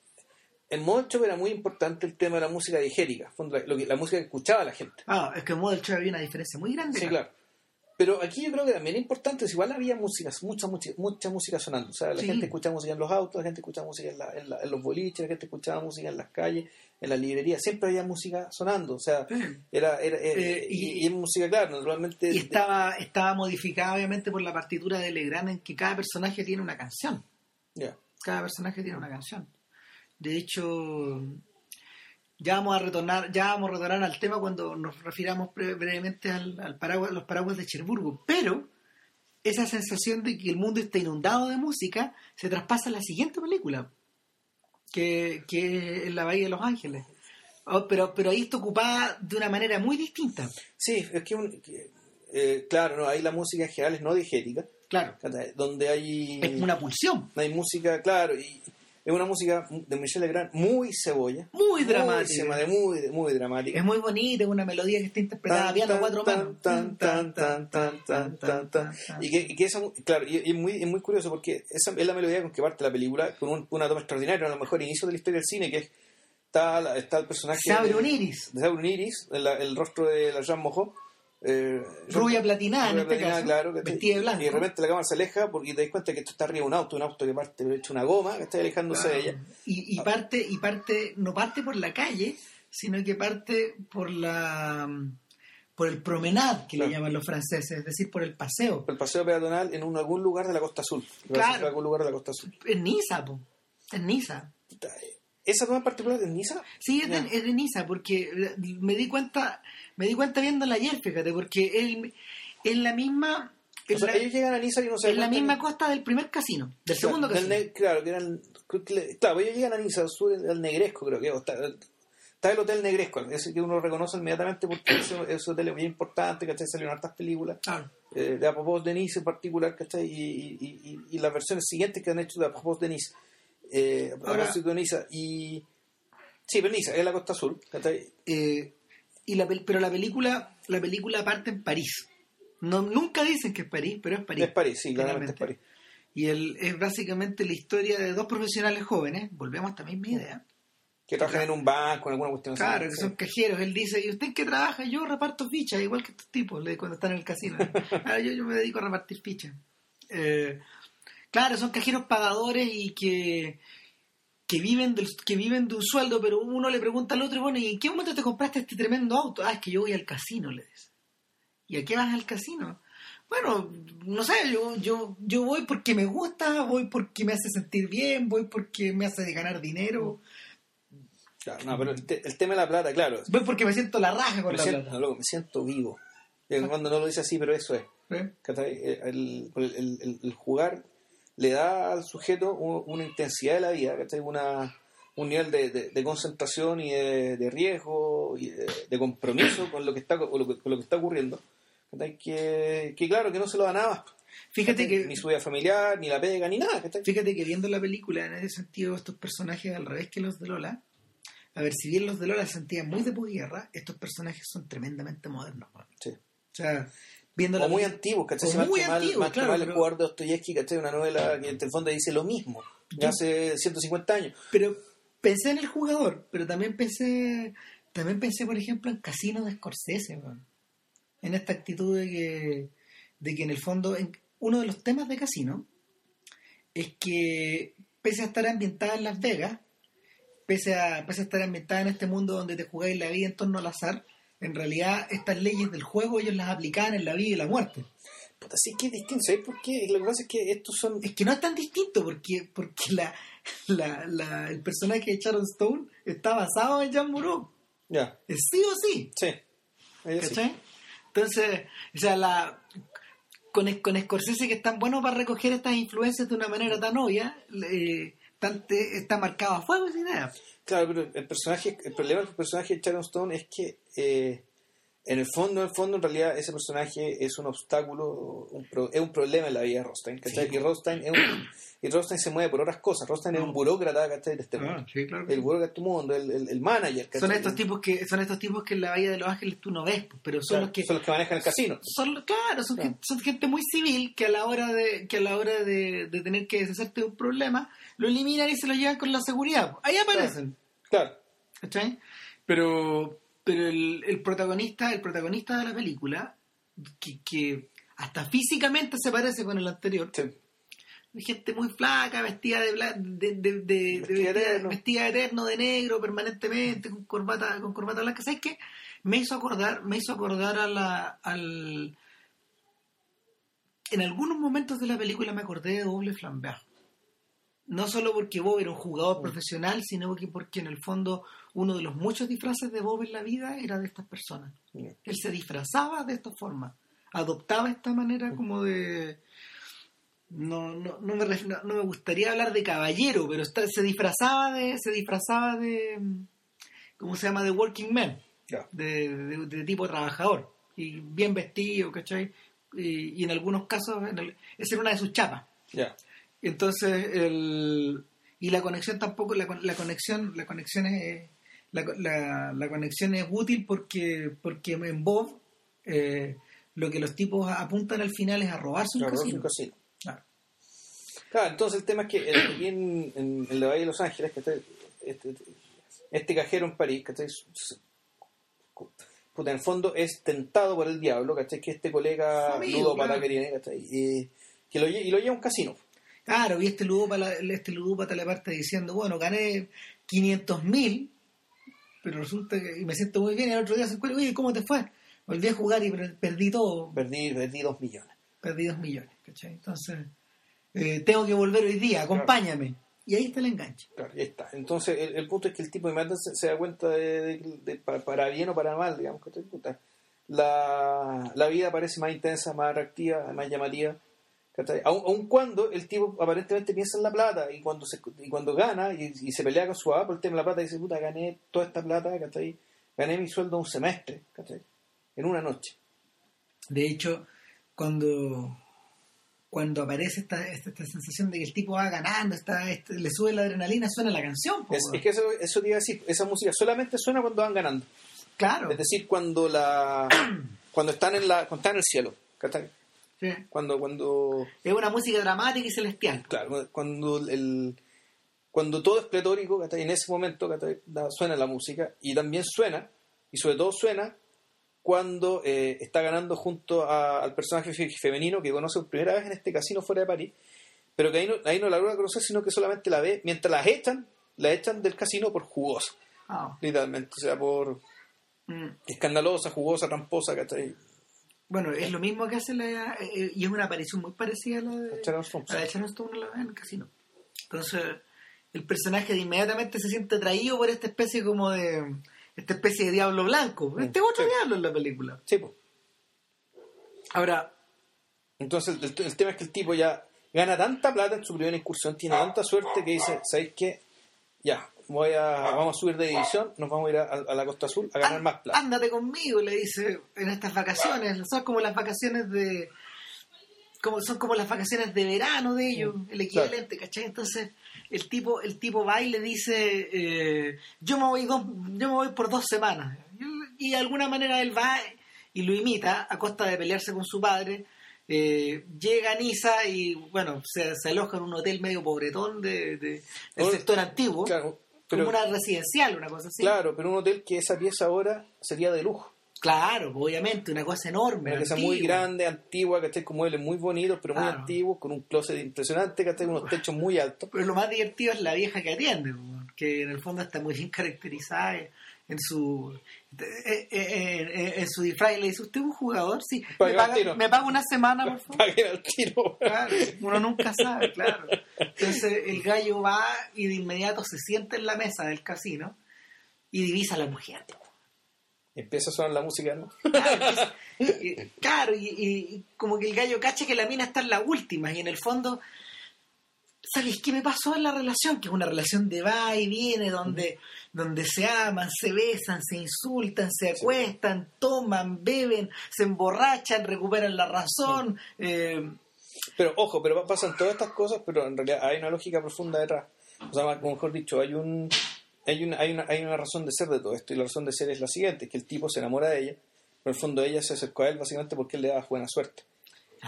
En Moncho era muy importante el tema de la música digérica, lo que, la música que escuchaba la gente. ah es que en Model había una diferencia muy grande Sí, acá. claro. Pero aquí yo creo que también es importante, es igual había música, mucha, mucha, mucha música sonando. O sea, la Sí. gente escuchaba música en los autos, la gente escuchaba música en, la- en la- en los boliches, la gente escuchaba música en las calles, en las librerías. Siempre había música sonando. O sea, era, era, era- Eh, y- y, y es música, claro, naturalmente. Y estaba, estaba modificada obviamente por la partitura de Legrand en que cada personaje tiene una canción. Ya. Cada personaje tiene una canción. De hecho, ya vamos a retornar, ya vamos a retornar al tema cuando nos refiramos bre- brevemente al, al paraguas, los paraguas de Cherburgo. Pero esa sensación de que el mundo está inundado de música se traspasa en la siguiente película, que, que es La Bahía de Los Ángeles. Oh, pero, pero ahí está ocupada de una manera muy distinta. Sí, es que, un- que, eh, claro, no, ahí la música en general es no digética, Claro, donde hay, es una pulsión hay música, claro, y es una música de Michel Legrand muy cebolla. muy dramática. Muy, muy dramática. Es muy bonita, es una melodía que está interpretada a piano cuatro manos. tan, tan, tan, tan, tan, tan, tan. Y que, y que esa, mu- claro, y, y es muy, es muy curioso porque esa es la melodía con que parte la película, con un, una toma extraordinaria, a lo mejor inicio de la historia del cine, que es, está, está el personaje Se abre un iris, de Sauron Iris, el, el rostro de la Jean Mojo. Eh, rubia platinada en rubia este platinada, caso, claro, que vestida de blanco. Y de repente la cámara se aleja porque te das cuenta que esto está arriba de un auto, un auto que parte pero hecho una goma, que está alejándose de ella. Y, y parte, y parte, no parte por la calle, sino que parte por la por el promenade que Claro. le llaman los franceses, es decir, por el paseo. El paseo peatonal en un, algún lugar de la Costa Azul. Claro. En algún lugar de la Costa Azul. En Niza, po. En Niza. ¿Esa toma en particular es Niza? Sí, es de, es de Niza, porque me di cuenta, me di cuenta viéndola ayer, fíjate, porque es, es la misma, O es sea, la, ellos llegan a Niza y no se es la misma que- costa del primer casino, del segundo del casino. claro, que eran. Claro, ellos llegan a Niza, al sur, al Negresco, creo que. o Está, está el Hotel Negresco, ese que uno reconoce inmediatamente porque ese, ese hotel es muy importante, ¿cachai? Salieron hartas películas. Claro. eh, de Apopos de Nice en particular, ¿cachai? Y, y, y, y las versiones siguientes que han hecho de Apopos de Nice. Eh, Ahora- Niza. Y. Sí, pero Niza, es la costa sur. Eh, y la, pero la película, la película parte en París. No, nunca dicen que es París, pero es París. Es París, sí, claramente es Finalmente. París. Y el, es básicamente la historia de dos profesionales jóvenes, volvemos a esta misma idea. Que trabajan en un banco, en alguna cuestión así. Claro, que son cajeros. Él dice, ¿y usted en qué trabaja? Yo reparto fichas, igual que estos tipos cuando están en el casino. Ah, yo, yo me dedico a repartir fichas. Eh, claro, son cajeros pagadores y que, que, viven del, que viven de un sueldo, pero uno le pregunta al otro, bueno, ¿y en qué momento te compraste este tremendo auto? Ah, es que yo voy al casino, le dice. ¿Y a qué vas al casino? Bueno, no sé, yo, yo, yo voy porque me gusta, voy porque me hace sentir bien, voy porque me hace ganar dinero, Claro, no, pero el, te- el tema de la plata, claro. voy porque me siento la raja con Me la siento, plata. loco, me siento vivo. Cuando no lo dice así, pero eso es. ¿Eh? el- el- el jugar le da al sujeto un- una intensidad de la vida, ¿cachai? Una, un nivel de, de- de concentración y de, de riesgo y de, compromiso con lo que está, con lo que, con lo que está ocurriendo. ¿cachai? Que, que claro, que no se lo da nada. Fíjate ¿cachai? que, Ni su vida familiar, ni la pega, ni nada. ¿cachai? fíjate que viendo la película, en ese sentido, estos personajes al revés que los de Lola, a ver, si bien los de Lola se sentían muy de posguerra, estos personajes son tremendamente modernos. Sí. O sea, viendo O la muy antiguos, ¿cachai? Si más muy antiguos, claro, mal el jugador de Dostoyevsky, ¿cachai? Una novela que en el fondo dice lo mismo, de hace 150 años. Pero pensé en el jugador, pero también pensé, también pensé, por ejemplo, en Casino de Scorsese, man. en esta actitud de que, de que en el fondo, en- uno de los temas de Casino es que pese a estar ambientada en Las Vegas, pese a, pese a estar ambientada en este mundo donde te jugáis la vida en torno al azar, en realidad estas leyes del juego ellos las aplicaban en la vida y la muerte. Puta, sí que es distinto, ¿sabes por qué? Lo que pasa es que estos son... Es que no es tan distinto porque, porque la, la, la- el personaje de Sharon Stone está basado en Jean Moreau. Ya, Es sí o sí. sí. ¿Cachai? Entonces, o sea, la, con, con Scorsese que es tan bueno para recoger estas influencias de una manera tan obvia, eh, está marcado a fuego esa idea. Claro, pero el personaje, el problema del personaje de Sharon Stone es que eh, en el fondo, en el fondo, en realidad ese personaje es un obstáculo, un pro- es un problema en la vida de Rothstein, ¿cachai? Sí. Y Rothstein es un- y Rothstein se mueve por otras cosas. Rothstein es un burócrata, ¿cachai? De este mundo. sí, claro. El burócrata de este mundo, el, el, el manager, ¿cachai? Son estos tipos que son estos tipos que en la Bahía de Los Ángeles tú no ves, pues, pero son Claro, los que son los que manejan el casino. son claro, son, Claro. Gente, son gente muy civil que a la hora de que a la hora de, de tener que deshacerte de un problema lo eliminan y se lo llevan con la seguridad. Ahí aparecen. Claro. ¿Cachai? Pero, pero el, el protagonista, el protagonista de la película, que, que hasta físicamente se parece con el anterior. Sí. Gente muy flaca, vestida de, bla- de, de, de- de- Vestida eterno. vestida eterno, de negro, permanentemente, con corbata, con corbata blanca. ¿Sabes qué? Me hizo acordar, me hizo acordar a la, al... En algunos momentos de la película me acordé de Doble Flambert. No solo porque Bob era un jugador profesional, sino que porque en el fondo uno de los muchos disfraces de Bob en la vida era de estas personas. Él se disfrazaba de esta forma, adoptaba esta manera como de... No, no, no, me, no, me gustaría hablar de caballero, pero está- se disfrazaba de... Se disfrazaba de... ¿Cómo se llama? De working man, de, de- de tipo trabajador, y bien vestido, ¿cachai? Y, y en algunos casos, en el- esa era una de sus chapas. Ya. Entonces, el, y la conexión tampoco, la, la conexión, la conexión es, la, la- la conexión es útil porque, porque en Bob eh, lo que los tipos apuntan al final es a robarse un casino. Claro. Claro, entonces el tema es que el- aquí en, en, en la Bahía de Los Ángeles, que este, este, este cajero en París, que puta, en el fondo es tentado por el diablo, ¿cachai? Que este colega amigo, ludópata claro. que tiene, que lo, y lo lleva a un casino. Claro, y este ludópata, este ludópata le parte diciendo, bueno, gané 500 mil, pero resulta que me siento muy bien y el otro día se encuentra, oye, ¿cómo te fue? Volví a jugar y per- perdí todo, Perdí, perdí dos millones. perdí dos millones, ¿cachai? Entonces, eh, tengo que volver hoy día, acompáñame. Y ahí está el enganche. Claro, ya está. Entonces, el, el punto es que el tipo de se, se da cuenta de, de- de- para, para bien o para mal, digamos, que la, la vida parece más intensa, más atractiva, más llamativa. Aun, aun cuando el tipo aparentemente piensa en la plata y cuando se, y cuando gana y, y se pelea con su papá por el tema de la plata, dice, puta, gané toda esta plata, ¿cachai? gané mi sueldo un semestre, ¿cachai? en una noche. De hecho, cuando, cuando aparece esta, esta, esta sensación de que el tipo va ganando, está, este, le sube la adrenalina, suena la canción. Es, que eso, eso te iba a decir, esa música solamente suena cuando van ganando. claro. Es decir, cuando la cuando están en la cuando están en el cielo, ¿cachai? Sí. Cuando cuando Es una música dramática y celestial. claro, cuando el cuando todo es pletórico. En ese momento, suena la música y también suena y sobre todo suena cuando eh, está ganando junto a- al personaje fe- femenino que conoce por primera vez en este casino fuera de París, pero que ahí no, ahí no la logra conocer, sino que solamente la ve mientras las echan, la echan del casino por jugosa, Ah, literalmente, o sea, por mm. escandalosa, jugosa, tramposa, ¿cachai? Bueno, es lo mismo que hace la... eh, y es una aparición muy parecida a la de... Sharon a la de Sharon Stone en la- en el casino. Entonces, el personaje de inmediatamente se siente atraído por esta especie como de... Esta especie de diablo blanco. Este otro sí. diablo en la película. Sí, pues. Ahora, Entonces el, el tema es que el tipo ya gana tanta plata en su primera incursión, tiene tanta suerte que dice, ¿sabéis qué? Ya, voy a, vamos a subir de división, nos vamos a ir a, a la Costa Azul a ganar Á- más plata. Ándate conmigo, le dice en estas vacaciones. Son como las vacaciones de. Como, son como las vacaciones de verano de ellos, el equivalente, ¿cachai? Entonces, el tipo, el tipo va y le dice: eh, yo, me voy dos, yo me voy por dos semanas. Y de alguna manera él va y lo imita a costa de pelearse con su padre. Eh, llega a Niza y, bueno, se, se aloja en un hotel medio pobretón de, de- del sector antiguo, Claro, pero, como una residencial, una cosa así. claro, pero un hotel que esa pieza ahora sería de lujo. Claro, obviamente, una cosa enorme. Una pieza muy grande, antigua, que con muebles muy bonitos, pero muy antiguos, con un closet impresionante, que con unos techos muy altos. Pero lo más divertido es la vieja que atiende, que en el fondo está muy bien caracterizada en su eh, eh, eh, en su disfraz. Y le dice, ¿usted es un jugador? Sí. ¿Me paga, me paga una semana, por favor? Paguen al tiro. Claro, uno nunca sabe, claro. Entonces el gallo va y de inmediato se sienta en la mesa del casino y divisa a la mujer. Empieza a sonar la música, ¿no? Claro, y, claro, y, y como que el gallo cacha que la mina está en la última y en el fondo, ¿sabes qué me pasó en la relación? Que es una relación de va y viene, donde, donde se aman, se besan, se insultan, se acuestan, toman, beben, se emborrachan, recuperan la razón. eh, Pero ojo, pero pasan todas estas cosas, pero en realidad hay una lógica profunda detrás. O sea, mejor dicho, hay un hay una, hay una hay una razón de ser de todo esto y la razón de ser es la siguiente, que el tipo se enamora de ella, pero en el fondo ella se acercó a él básicamente porque él le daba buena suerte.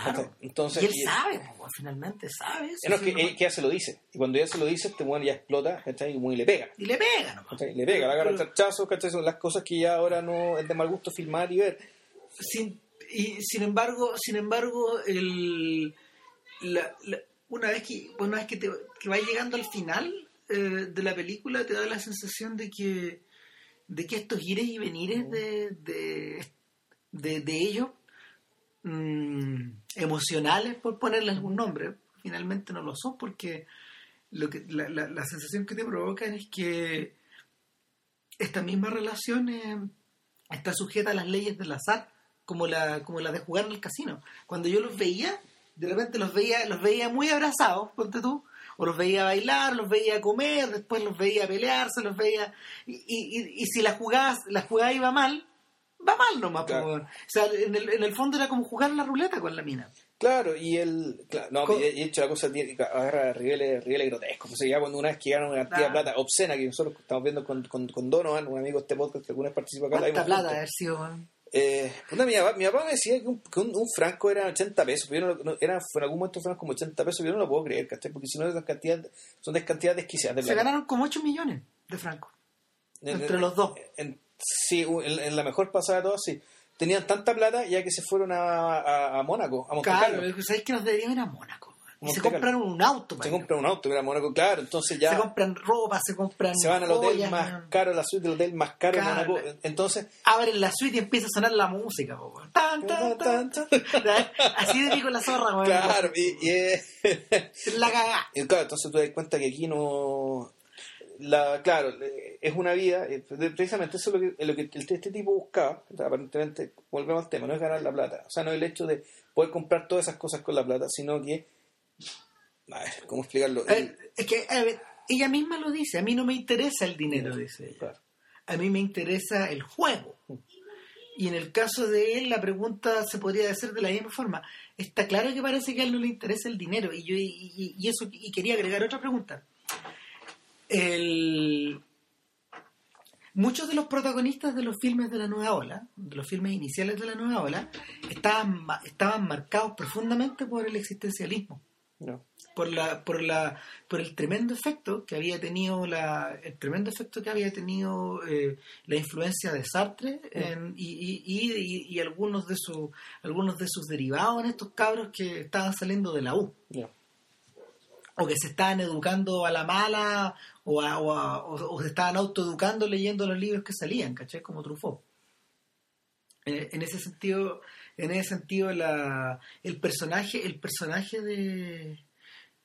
Claro. Entonces, y él y- sabe, po, finalmente sabe eso. No, es sí, que, ella se lo dice. Y cuando ella se lo dice, este mujer ya explota, ¿cachai? Y le pega. y le pega, ¿no? ¿cachai? Le pega, le agarra charchazos, ¿cachai? Son las cosas que ya ahora no es de mal gusto filmar y ver. sin- y sin embargo, sin embargo, el, la- la- una vez que una vez que te que vas llegando al final eh, de la película te da la sensación de que de que estos ires y venires de de, de, de ellos mm, emocionales por ponerle algún nombre. Finalmente no lo son porque lo que la, la- la sensación que te provocan es que esta misma relación eh, está sujeta a las leyes del azar como la como la de jugar en el casino. Cuando yo los veía de repente los veía los veía muy abrazados ponte tú o los veía bailar los veía comer después los veía pelearse los veía y, y- y si la jugada la jugada iba mal va mal nomás Claro. o sea en el, en el fondo era como jugar la ruleta con la mina Claro, y el. Claro, no, Co- y de hecho la cosa tiene, agarra ribeles, ribeles grotescos. O sea, ya cuando una vez que ganan una cantidad de Claro. plata obscena que nosotros estamos viendo con, con, con Donovan, un amigo de este podcast que alguna vez participa acá, cuánta plata haber sido? Eh, puta, mi, papá, mi papá me decía que un, que un, un franco era 80 pesos, pero yo no, no- era, en algún momento fueron como 80 pesos, yo no lo puedo creer, ¿cachai? Porque si no, esas cantidades son de cantidades desquiciadas de se ganaron como 8 millones de francos En- entre en- los dos. en- sí, en, en la mejor pasada de todas, sí. Tenían tanta plata ya que se fueron a, a, a Mónaco, a Monte Claro. ¿sabéis que nos deberíamos ir a Mónaco? Y se compraron un auto, Se compran un auto, era Mónaco, claro, entonces ya... se compran ropa, se compran se van al hotel joyas, más caro, la suite del hotel más caro Claro. Mónaco. Entonces, abren la suite y empieza a sonar la música, po. Tan, tan, tan, tan. Así de pico la zorra, weón. claro, y, y, eh, La cagá. y claro, entonces tú te das cuenta que aquí no. La, claro, es una vida, eh, precisamente eso es lo que, lo que este, tipo buscaba, aparentemente, volvemos al tema, no es ganar la plata, o sea, no es el hecho de poder comprar todas esas cosas con la plata, sino que, a ver, ¿cómo explicarlo? Eh, Es que, a ver, ella misma lo dice, a mí no me interesa el dinero, dice ella. Claro. A mí me interesa el juego. Y en el caso de él, la pregunta se podría hacer de la misma forma. Está claro que parece que a él no le interesa el dinero. Y yo y, y- y eso y quería agregar otra pregunta. El- Muchos de los protagonistas de los filmes de la nueva ola, de los filmes iniciales de la nueva ola, estaban, estaban marcados profundamente por el existencialismo No. por la por la por el tremendo efecto que había tenido la el tremendo efecto que había tenido eh, la influencia de Sartre en- y, y, y- y algunos de sus algunos de sus derivados en estos cabros que estaban saliendo de la U No. O que se estaban educando a la mala o, a- o, a- o- o se estaban autoeducando leyendo los libros que salían ¿cachai? como Truffaut Eh, en ese sentido en ese sentido la, el personaje el personaje de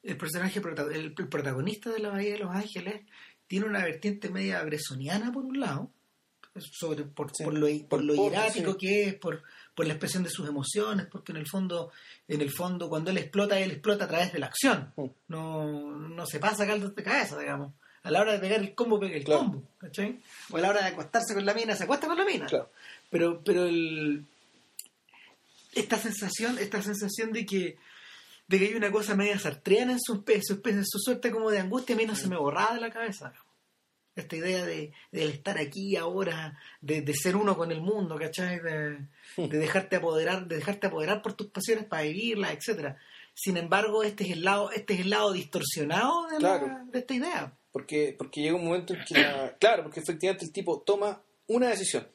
el personaje el, el protagonista de la Bahía de los Ángeles tiene una vertiente media bresoniana por un lado sobre por, Sí. por lo, por lo sí. que es por, por la expresión de sus emociones porque en el fondo en el fondo cuando él explota él explota a través de la acción Mm. no, no se pasa caldos de cabeza digamos a la hora de pegar el combo pega el Claro. combo ¿cachai? o a la hora de acostarse con la mina se acuesta con la mina Claro. pero pero el esta sensación esta sensación de que de que hay una cosa media sartreana en su especie, en su suerte como de angustia a mí no se me borraba de la cabeza esta idea de, de estar aquí ahora de, de ser uno con el mundo ¿cachai? De, de dejarte apoderar de dejarte apoderar por tus pasiones para vivirlas etcétera sin embargo este es el lado este es el lado distorsionado de, la- Claro. de esta idea Porque, porque llega un momento en que, la- claro, porque efectivamente el tipo toma una decisión,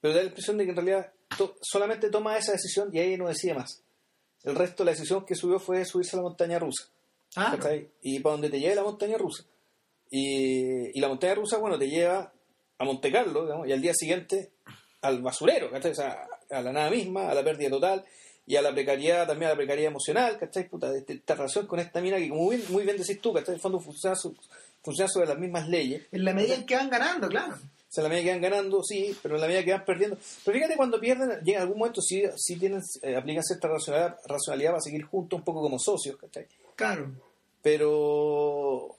pero da la impresión de que en realidad to- solamente toma esa decisión y ahí no decide más. El resto, la decisión que subió fue subirse a la montaña rusa. Ah. Y para donde te lleve la montaña rusa. Y, y la montaña rusa, bueno, te lleva a Monte Carlo, digamos, y al día siguiente al basurero, ¿cachai? O sea, a la nada misma, a la pérdida total y a la precariedad, también a la precariedad emocional, ¿cachai? Puta, de- de esta relación con esta mina que, como bien, muy bien decís tú, ¿cachai? En el fondo funciona, su- funciona sobre las mismas leyes. en la medida en que van ganando claro O sea, en la medida que van ganando, sí, pero en la medida que van perdiendo. Pero fíjate, cuando pierden, llega en algún momento sí, sí tienen, eh, aplican cierta racionalidad, racionalidad para seguir juntos, un poco como socios, ¿cachai? claro pero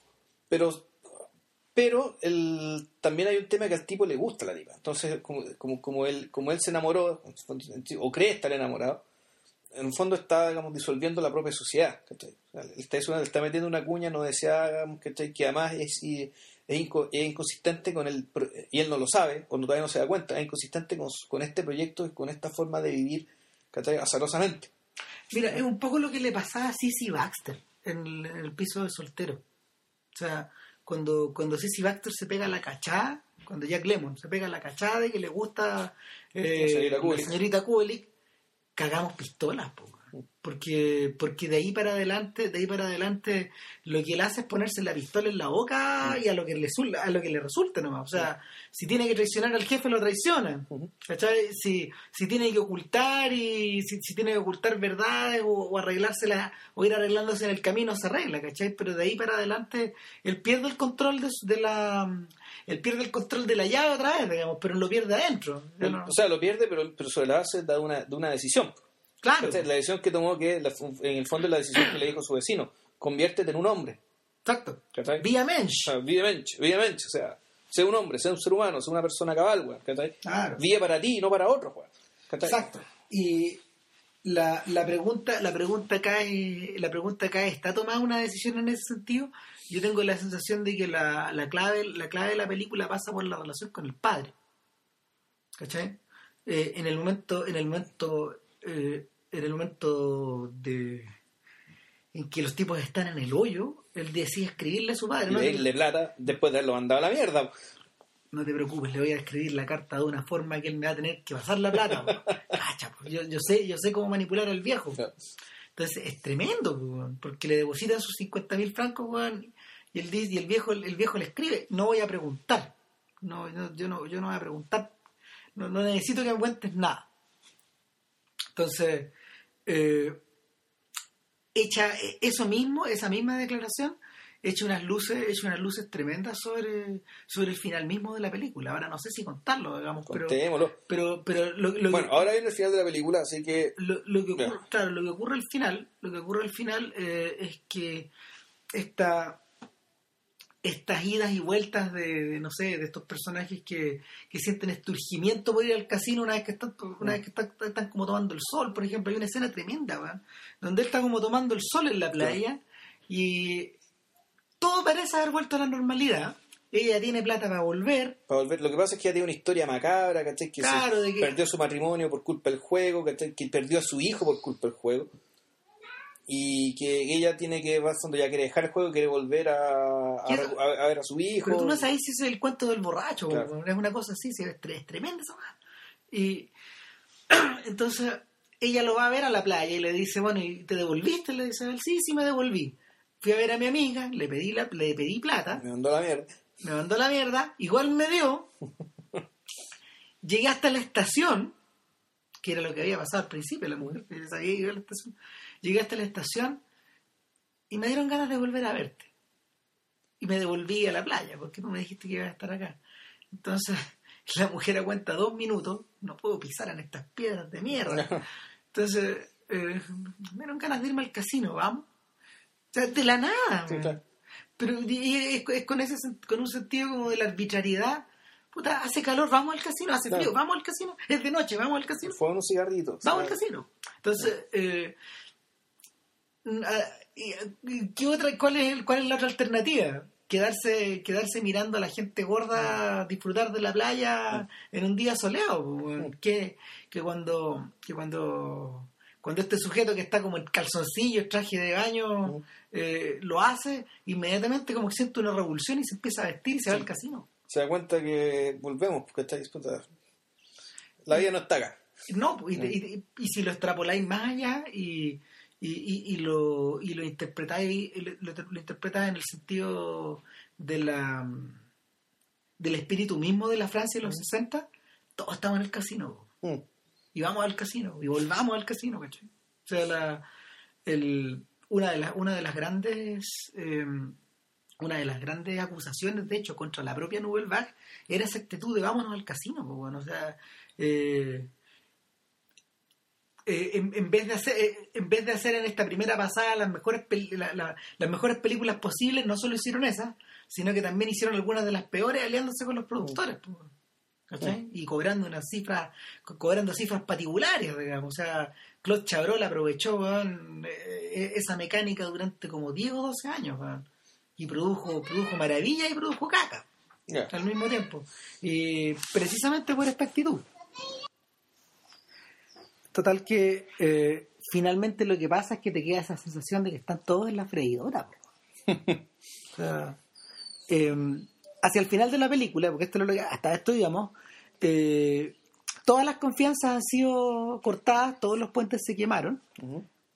pero pero el, también hay un tema que al tipo le gusta la tipa. Entonces como, como, como él como él se enamoró o cree estar enamorado en el fondo está digamos disolviendo la propia sociedad está, está metiendo una cuña no deseada que además es, es, inco- es inconsistente con el y él no lo sabe o todavía no se da cuenta es inconsistente con, con este proyecto y con esta forma de vivir azarosamente. Mira, es un poco lo que le pasaba a Sissy Baxter en el, en el piso de soltero. O sea, cuando, cuando Sissy Baxter se pega la cachada, cuando Jack Lemon se pega la cachada de que le gusta eh, La señorita señorita Kubelik, cagamos pistolas, po, porque porque de ahí para adelante de ahí para adelante lo que él hace es ponerse la pistola en la boca y a lo que le a lo que le resulte nomás. O sea si tiene que traicionar al jefe lo traiciona. ¿cachai? si si tiene que ocultar y si, tiene que ocultar verdades o, arreglárselas o ir arreglándose en el camino se arregla ¿cachai? pero de ahí para adelante él pierde el control de, la él pierde el control de la llave otra vez digamos pero lo pierde adentro. O sea lo pierde pero pero sobre la base de una, de una decisión Claro. la decisión que tomó, que en el fondo es la decisión que le dijo su vecino, conviértete en un hombre. Exacto. Vía mensch. vía mensch, vía mensch. O sea, sé un hombre, sé un ser humano, sé una persona cabal, Claro. Vía para ti, no para otros, Exacto. Y la, la, pregunta, la pregunta cae, la pregunta acá ¿está tomada una decisión en ese sentido? Yo tengo la sensación de que la, la clave, la clave de la película pasa por la relación con el padre. ¿Cachai? Eh, en el momento, en el momento eh, en el momento de en que los tipos están en el hoyo, él decide escribirle a su padre. ¿no? Le plata después de haberlo mandado a la mierda. No te preocupes, le voy a escribir la carta de una forma que él me va a tener que pasar la plata. yo, yo, sé, yo sé cómo manipular al viejo. Entonces es tremendo, porque le depositan sus 50 mil francos, y, él y el viejo, el viejo le escribe, no voy a preguntar. No, yo, no, yo no voy a preguntar. No, no necesito que me cuentes nada. Entonces, eh, echa eso mismo, esa misma declaración, echa unas luces, echa unas luces tremendas sobre, sobre el final mismo de la película. Ahora no sé si contarlo, digamos, pero, pero, pero lo, bueno, ahora viene el final de la película, así que lo, que ocurre, claro, lo que ocurre al final, lo que ocurre al final eh, es que esta estas idas y vueltas de, no sé, de estos personajes que, que, sienten esturgimiento por ir al casino una vez que están, una vez que están, como tomando el sol, por ejemplo, hay una escena tremenda, donde él está como tomando el sol en la playa y todo parece haber vuelto a la normalidad. Ella tiene plata para volver. Para volver. Lo que pasa es que ella tiene una historia macabra, ¿cachai? Que, perdió su matrimonio por culpa del juego, Que perdió a su hijo por culpa del juego y que ella tiene que, cuando ya quiere dejar el juego, quiere volver a, a, ver a su hijo. Pero tú no sabes si es el cuento del borracho, es una cosa así, es, tremenda esa Y entonces ella lo va a ver a la playa y le dice, bueno, ¿y te devolviste? Le dice, sí, sí me devolví. Fui a ver a mi amiga, le pedí, la, le pedí plata. Me mandó la mierda. Me mandó la mierda, igual me dio. Llegué hasta la estación, que era lo que había pasado al principio, la mujer sabía a la estación Llegué hasta la estación y me dieron ganas de volver a verte. Y me devolví a la playa, porque no me dijiste que iba a estar acá. Entonces, la mujer aguanta dos minutos, no puedo pisar en estas piedras de mierda. Entonces, eh, me dieron ganas de irme al casino, vamos. O sea, de la nada. Pero es, con, ese, con un sentido como de la arbitrariedad. Puta, hace calor, vamos al casino, hace frío, vamos al casino, es de noche, vamos al casino. Fue unos cigarritos. Vamos al casino. Entonces, eh, ¿Qué otra, cuál, es, ¿Cuál es la otra alternativa? Quedarse, quedarse mirando a la gente gorda disfrutar de la playa en un día soleado. Que, que cuando que cuando cuando este sujeto que está como en calzoncillo, traje de baño, eh, lo hace, inmediatamente como que siente una revolución y se empieza a vestir y se va al casino. Se da cuenta que volvemos porque está disputada. La vida no está acá. No, y, y si lo extrapoláis más allá y, y, y, lo, y lo interpretáis lo, lo en el sentido de la del espíritu mismo de la Francia de los 60, todos estamos en el casino. Mm. Y vamos al casino, y volvamos al casino, ¿cachai? O sea, la, el, una, de las, una de las grandes... Em, una de las grandes acusaciones, de hecho, contra la propia Nouvelle Vague era esa actitud de vámonos al casino. Bueno, o sea, eh, eh, en, vez de hacer eh, en vez de hacer en esta primera pasada las mejores las mejores películas posibles no solo hicieron esas sino que también hicieron algunas de las peores aliándose con los productores y cobrando unas cifras cobrando cifras particulares digamos. O sea Claude Chabrol aprovechó eh, esa mecánica durante como 10 o 12 años y produjo produjo maravilla y produjo caca al mismo tiempo. Y precisamente por esta actitud Total que eh, finalmente lo que pasa es que te queda esa sensación de que están todos en la freidora. o sea, em, hacia el final de la película, porque esto lo hasta esto, digamos, eh, todas las confianzas han sido cortadas, todos los puentes se quemaron.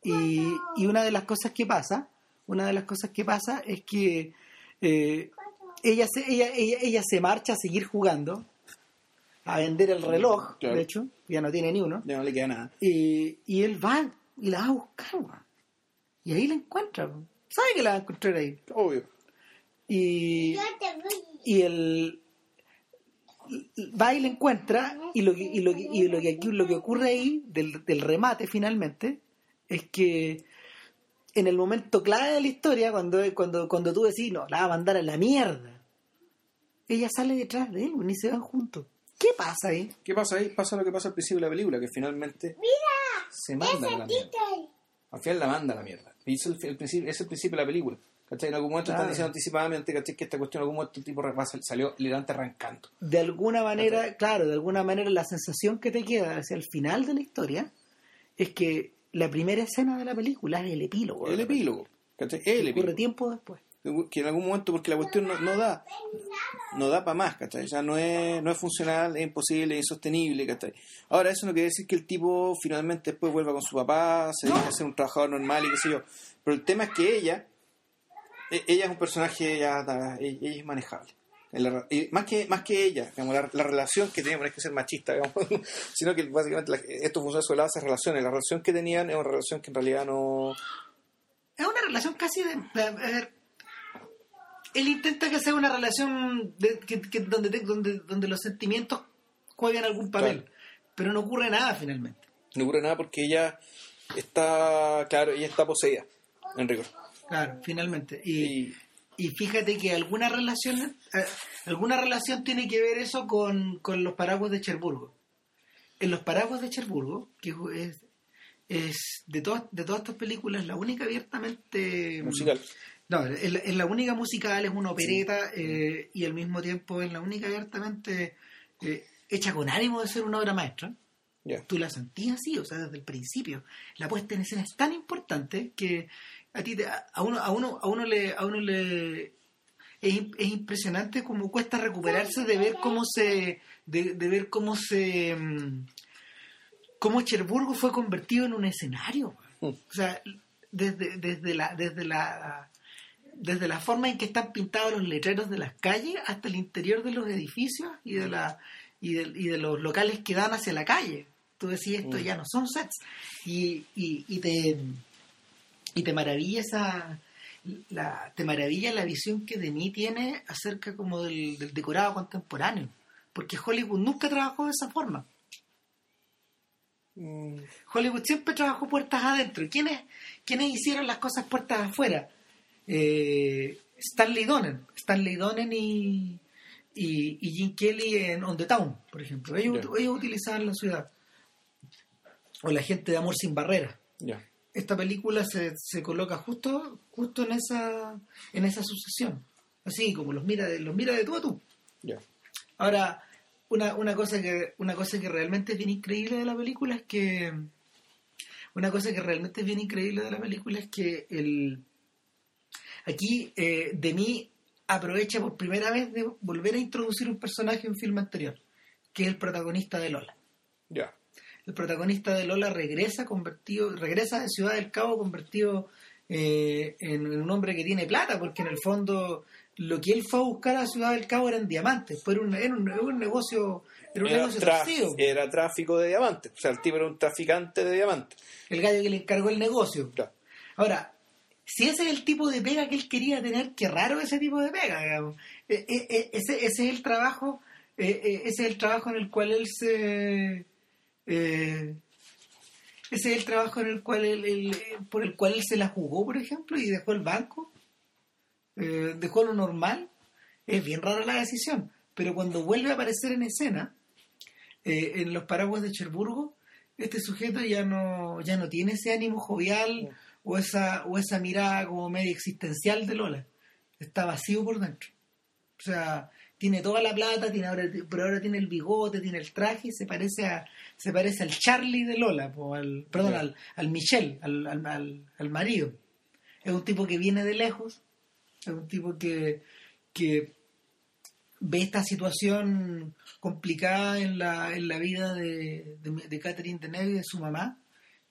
Y una de las cosas que pasa, una de las cosas que pasa es que eh, ella, se, ella, ella, ella se marcha a seguir jugando, a vender el reloj, Claro. de hecho, ya no tiene ni uno. Ya no le queda nada. Y, y él va y la va a buscar. Y ahí la encuentra. Sabe que la va a encontrar ahí. Obvio. Y, y él va y la encuentra y lo que, y lo que, y lo que, aquí- lo que ocurre ahí del, del remate finalmente es que en el momento clave de la historia cuando, cuando, cuando tú decís no, la va a mandar a la mierda ella sale detrás de él ni se van juntos ¿qué pasa ahí? ¿Qué pasa ahí? Pasa lo que pasa al principio de la película, que finalmente se manda a la mierda. Al final la manda a la mierda. Y es el, el principio, es el principio de la película. ¿Cachai? En algún momento Claro. están diciendo anticipadamente ¿cachai? que esta cuestión en algún momento el tipo salió literalmente arrancando. de alguna manera, claro, de alguna manera la sensación que te queda hacia el final de la historia es que la primera escena de la película es el epílogo. El epílogo. ¿cachai? El epílogo. tiempo después. Que en algún momento, porque la cuestión no, no da, no da para más, ¿cachai? Ya no es, no es funcional, es imposible, es insostenible, ¿cachai? Ahora, eso no quiere decir que el tipo finalmente después vuelva con su papá, se dedique a ser un trabajador normal y qué sé yo. Pero el tema es que ella, e- ella es un personaje ya, da- ella es manejable. Más que más que ella, digamos, la, la relación que tenían, no es que ser machista, digamos, sino que básicamente la- esto funciona sobre la base de relaciones. La relación que tenían es una relación que en realidad no... Es una relación casi de... de- ver, él intenta que sea una relación de- que, que- donde, donde, donde los sentimientos jueguen algún papel, Claro. pero no ocurre nada finalmente. No ocurre nada porque ella está, claro, ella está poseída, en rigor. Claro, finalmente. Y, Y, y fíjate que alguna relación, eh, alguna relación tiene que ver eso con, con los paraguas de Cherburgo. En los paraguas de Cherburgo, que es, es de, todas, de todas estas películas la única abiertamente musical. No, es la, única musical, es una opereta eh, y al mismo tiempo es la única abiertamente eh, hecha con ánimo de ser una obra maestra. Ya. Tú la sentías así, o sea, desde el principio. La puesta en escena es tan importante que a ti te- a uno a uno a uno le a uno le es, es impresionante cómo cuesta recuperarse de ver cómo se de, de ver cómo se mm, cómo Cherburgo fue convertido en un escenario. Mm. O sea, desde, desde la desde la desde la forma en que están pintados los letreros de las calles hasta el interior de los edificios y de la y de, y de los locales que dan hacia la calle. Tú decís esto Mm. ya no son sets y, y, y te y te maravilla esa la, te maravilla la visión que Denis tiene acerca como del, del decorado contemporáneo porque Hollywood nunca trabajó de esa forma Mm, Hollywood siempre trabajó puertas adentro. ¿Quiénes, quiénes hicieron las cosas puertas afuera? Eh, Stanley Donen. Stanley Donen y, y, y Jim Kelly en On the Town, por ejemplo. Ellos, Ya. ellos utilizaban la ciudad. O la gente de Amor sin Barreras. ya. Esta película se, se coloca justo, justo en esa, en esa sucesión. Así como los mira de, los mira de tú a tú. Ahora, una, una cosa que una cosa que realmente es bien increíble de la película es que una cosa que realmente es bien increíble de la película es que el aquí eh, Denis aprovecha por primera vez de volver a introducir un personaje en un filme anterior, que es el protagonista de Lola. Ya. El protagonista de Lola regresa convertido, regresa de Ciudad del Cabo convertido eh, en, en un hombre que tiene plata, porque en el fondo lo que él fue a buscar a Ciudad del Cabo eran diamantes, fue un, era un, negocio, era un Era, negocio torcido. era tráfico de diamantes. O sea, el tipo era un traficante de diamantes. El gallo que le encargó el negocio. Ya. Ahora, si ese es el tipo de pega que él quería tener, qué raro ese tipo de pega, digamos. Eh, eh, eh, ese, es el trabajo, ese es el trabajo en el cual él se ese es el trabajo en el cual él, por el cual él se la jugó, por ejemplo, y dejó el banco, dejó lo normal. Es bien rara la decisión, pero cuando vuelve a aparecer en escena, en los paraguas de Cherburgo, este sujeto ya no, ya no tiene ese ánimo jovial o esa, o esa mirada como media existencial de Lola. Está vacío por dentro. O sea, tiene toda la plata, tiene ahora, pero ahora tiene el bigote, tiene el traje y se parece a, se parece al Charlie de Lola, po, al, perdón, al, al Michel, al, al, al- al marido. Es un tipo que viene de lejos, es un tipo que, que ve esta situación complicada en la, en la vida de, de, de Catherine Deneuve y de su mamá,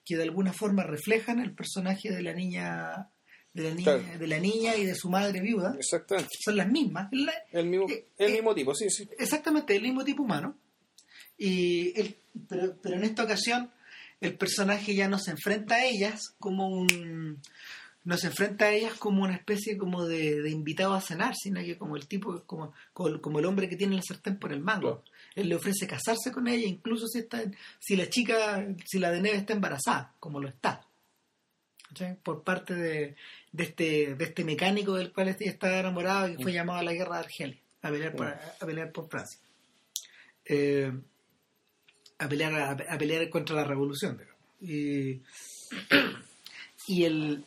que de alguna forma reflejan el personaje de la niña de la niña, Claro. de la niña y de su madre viuda. Exactamente. Son las mismas. La- El mismo, eh, el eh, mismo tipo, sí, sí. exactamente el mismo tipo humano. Y el- pero, pero en esta ocasión el personaje ya no se enfrenta a ellas como un no se enfrenta a ellas como una especie como de, de invitado a cenar, sino que como el tipo, como, como, como el hombre que tiene el sartén por el mango. Claro. Él le ofrece casarse con ella, incluso si está si la chica, si la de Neve está embarazada, como lo está. Por parte de, de este, de este mecánico del cual estaba enamorado y que fue llamado a la guerra de Argelia, a pelear por, a pelear por Francia. Eh, a pelear a, a pelear contra la revolución digamos. y, y el,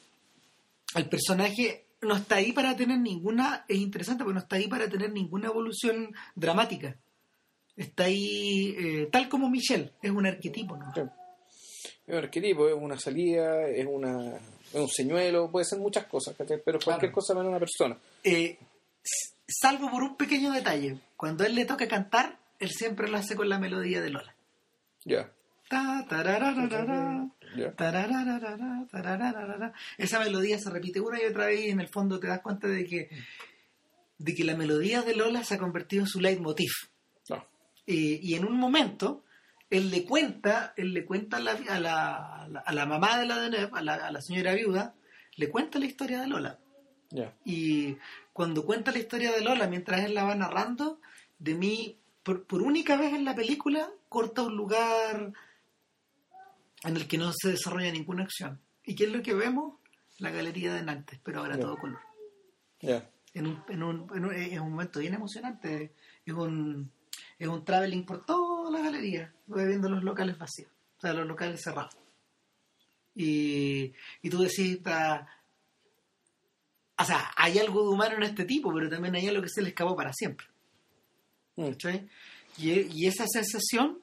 el personaje no está ahí para tener ninguna es interesante porque no está ahí para tener ninguna evolución dramática está ahí eh, tal como Michelle es un arquetipo ¿no? Sí. Es un arquetipo, es una salida, es, una, es un señuelo, puede ser muchas cosas, pero cualquier Claro. cosa menos una persona. Eh, salvo por un pequeño detalle cuando él le toca cantar él siempre lo hace con la melodía de Lola Ya. Esa melodía se repite una y otra vez y en el fondo te das cuenta de que, de que la melodía de Lola se ha convertido en su leitmotiv. No. Y, en un momento, él le cuenta, él le cuenta a la, a la, a la- mamá de la Deneuve, a la, a la señora viuda, le cuenta la historia de Lola. Ya. Y cuando cuenta la historia de Lola, mientras él la va narrando, de mí, por, por única vez en la película, corta un lugar en el que no se desarrolla ninguna acción. ¿Y qué es lo que vemos? La galería de Nantes, pero ahora Ya. todo color. Ya. En un, en un, en un- es un momento bien emocionante. Es un, es un traveling por toda la galería, voy viendo los locales vacíos, o sea, los locales cerrados. Y, y tú decís, "Ta- o sea, hay algo de humano en este tipo, pero también hay algo que se le escapó para siempre. Mm. Y, y esa sensación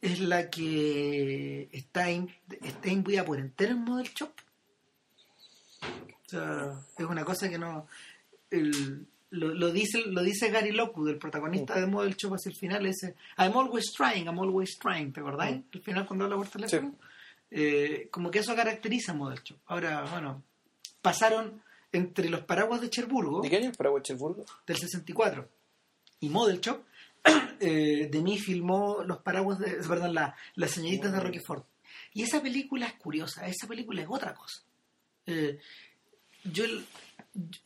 es la que está, in- está imbuida por entero en Model Shop. O sea, es una cosa que no... el- lo, lo dice lo dice Gary Lockwood, el protagonista de Model Shop hacia el final, ese I'm always trying, I'm always trying, ¿te acordáis? Al final cuando habla por teléfono. Eh, como que eso caracteriza a Model Shop. Ahora, bueno, pasaron entre los paraguas de Cherburgo ¿De qué año es para Wachelburgo? del 64 y Model Shop, eh, de mí filmó los paraguas de, perdón, la- las señoritas de Roquefort. Y esa película es curiosa, esa película es otra cosa. Eh, yo,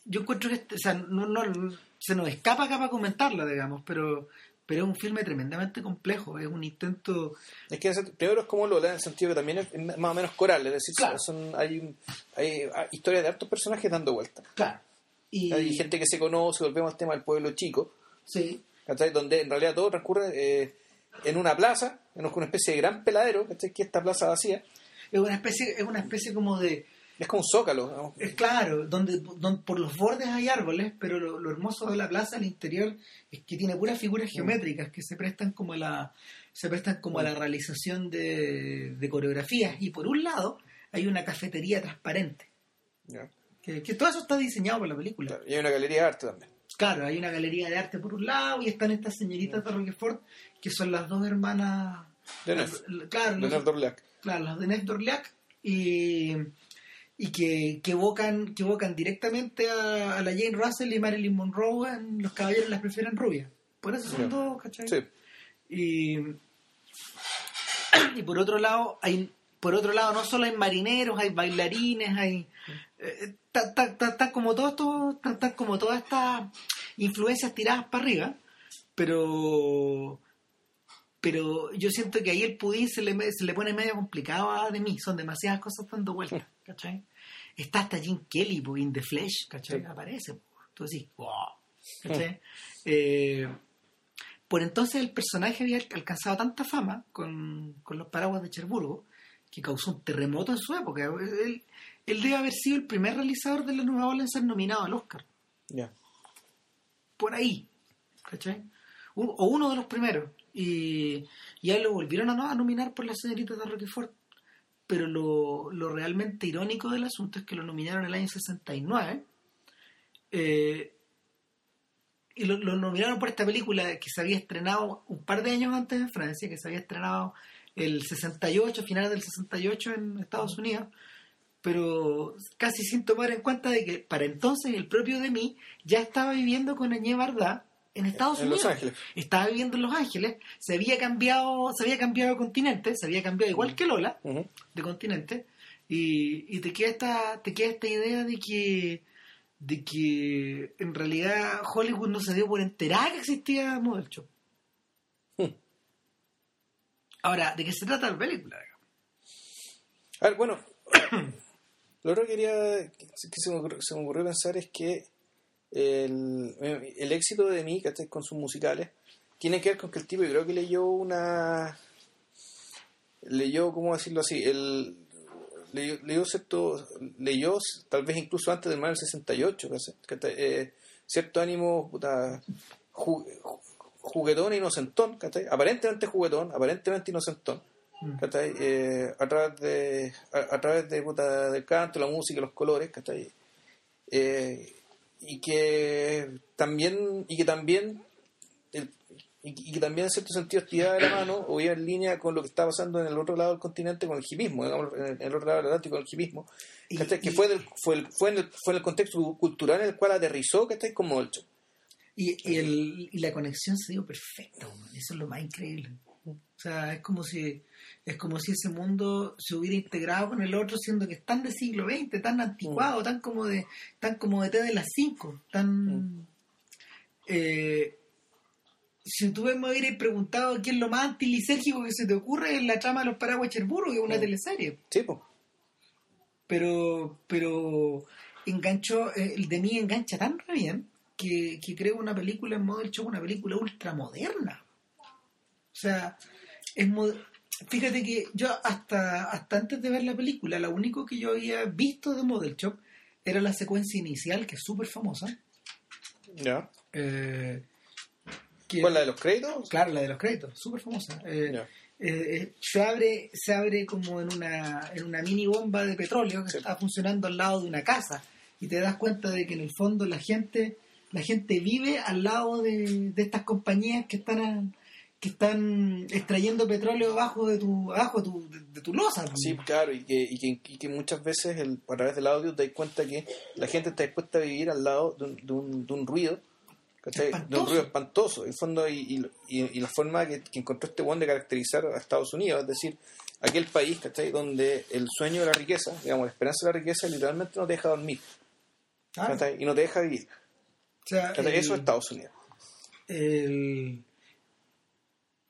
yo encuentro que, este- o sea, no, no- se nos escapa acá para comentarla, digamos, pero, pero es un filme tremendamente complejo, es un intento... Es que primero es como Lola, en el sentido que también es más o menos coral, es decir, Claro. son, hay, un- hay, hay historias de hartos personajes dando vueltas. Claro. Y, Hay gente que se conoce, volvemos al tema del pueblo chico, sí, ¿cachai? donde en realidad todo transcurre eh, en una plaza, en una especie de gran peladero, ¿cachai? que esta plaza vacía, es una especie, es una especie como de... es como un zócalo. ¿no? Es claro, donde, donde por los bordes hay árboles, pero lo, lo hermoso de la plaza al interior es que tiene puras figuras geométricas que se prestan como a la se prestan como a la realización de, de coreografías y por un lado hay una cafetería transparente que, que todo eso está diseñado por la película Claro, Y hay una galería de arte también. claro hay una galería de arte por un lado y están estas señoritas de Roquefort que son las dos hermanas De Neuf, claro de las- Neuf d'Orléac. claro, los de Ned Dorleac y, y que, que evocan, que evocan directamente a, a la Jane Russell y Marilyn Monroe en Los Caballeros las prefieren rubias. Por eso son dos, ¿cachai? Sí. Y, y por otro lado, hay por otro lado no solo hay marineros, hay bailarines, hay eh, ta- ta- ta- ta- como todo esto, ta- ta- como todas estas influencias tiradas para arriba, pero pero yo siento que ahí el pudín se le, se le pone medio complicado a de mí, son demasiadas cosas dando vueltas, ¿cachai? Está hasta Jim Kelly, pues, in The Flesh, ¿cachai? Sí. Aparece, tú decís, wow, ¿cachai? Eh, por entonces el personaje había alcanzado tanta fama con, con los paraguas de Cherburgo que causó un terremoto en su época. Él, él debe haber sido el primer realizador de la nueva ola en ser nominado al Oscar. Ya. Por ahí. ¿Cachai? O uno de los primeros. Y, y a él lo volvieron a, no- a nominar por las señoritas de Roquefort. Pero lo, lo realmente irónico del asunto es que lo nominaron el año 69. eh, y lo, lo nominaron por esta película que se había estrenado un par de años antes en Francia, que se había estrenado el 68, finales del 68 en Estados Unidos, pero casi sin tomar en cuenta de que para entonces el propio de mí ya estaba viviendo con Añé Barda en Estados En Unidos. Los Ángeles. Estaba viviendo en Los Ángeles, se había cambiado, se había cambiado de continente, se había cambiado igual que Lola, de continente y, y te queda esta te queda esta idea de que de que en realidad Hollywood no se dio por enterada que existía Model Shop. Hmm. Ahora, ¿de qué se trata la película? A ver, bueno, lo que quería que se me ocurrió, se me ocurrió pensar es que el, el éxito de mí, ¿cachai? con sus musicales, tiene que ver con que el tipo, yo creo que leyó una. leyó, ¿cómo decirlo así? El, leyó, leyó cierto. leyó, tal vez incluso antes del mal del 68, ¿cachai? ¿cachai? Eh, cierto ánimo, puta, ju- ju- juguetón e inocentón, ¿cachai? aparentemente juguetón, aparentemente inocentón. ¿cachai? Eh, a través de a, a través de puta, del canto, la música, los colores, ¿cachai? Eh, y que también y que también el- y, y que también en cierto sentido estiraba de la mano o iba en línea con lo que estaba pasando en el otro lado del continente con el hipismo, digamos, en el, en el otro lado del Atlántico con el hipismo, Y- que y- fue, del, fue, el- fue, en el, fue el contexto cultural en el cual aterrizó, ¿cachai? como el. Y, y, el, y la conexión se dio perfecta, man. eso es lo más increíble. O sea, es como si es como si ese mundo se hubiera integrado con el otro, siendo que es tan de siglo XX, tan anticuado, tan como de tan como de T de las 5, tan... Eh, si tú me hubieras preguntado qué es lo más antilisérgico que se te ocurre en la trama de los paraguas Cherburgo, que es una Mm. teleserie. Sí, pues. pero pero enganchó eh, el de mí engancha tan re bien que, que creo una película en modo hecho una película ultramoderna o sea es fíjate que yo hasta hasta antes de ver la película lo único que yo había visto de Model Shop era la secuencia inicial que es súper famosa Ya. eh, que- ¿Cuál la de los créditos? claro la de los créditos súper famosa Eh, eh, eh, se abre se abre como en una en una mini bomba de petróleo que Sí. está funcionando al lado de una casa y te das cuenta de que en el fondo la gente la gente vive al lado de, de estas compañías que están a- que están extrayendo petróleo abajo de tu abajo de tu, de, de tu losa pues. Sí, claro, y que, y que, y que muchas veces el, a través del audio te das cuenta que la gente está dispuesta a vivir al lado de un, de un, de un ruido. De un ruido espantoso. En fondo, y, y, y la forma que, que encontró este buen de caracterizar a Estados Unidos, es decir, aquel país, ¿cachai? Donde el sueño de la riqueza, digamos, la esperanza de la riqueza literalmente no te deja dormir, Claro. ¿cachai? Y no te deja vivir. O sea, ¿cachai? el- Eso es Estados Unidos. el-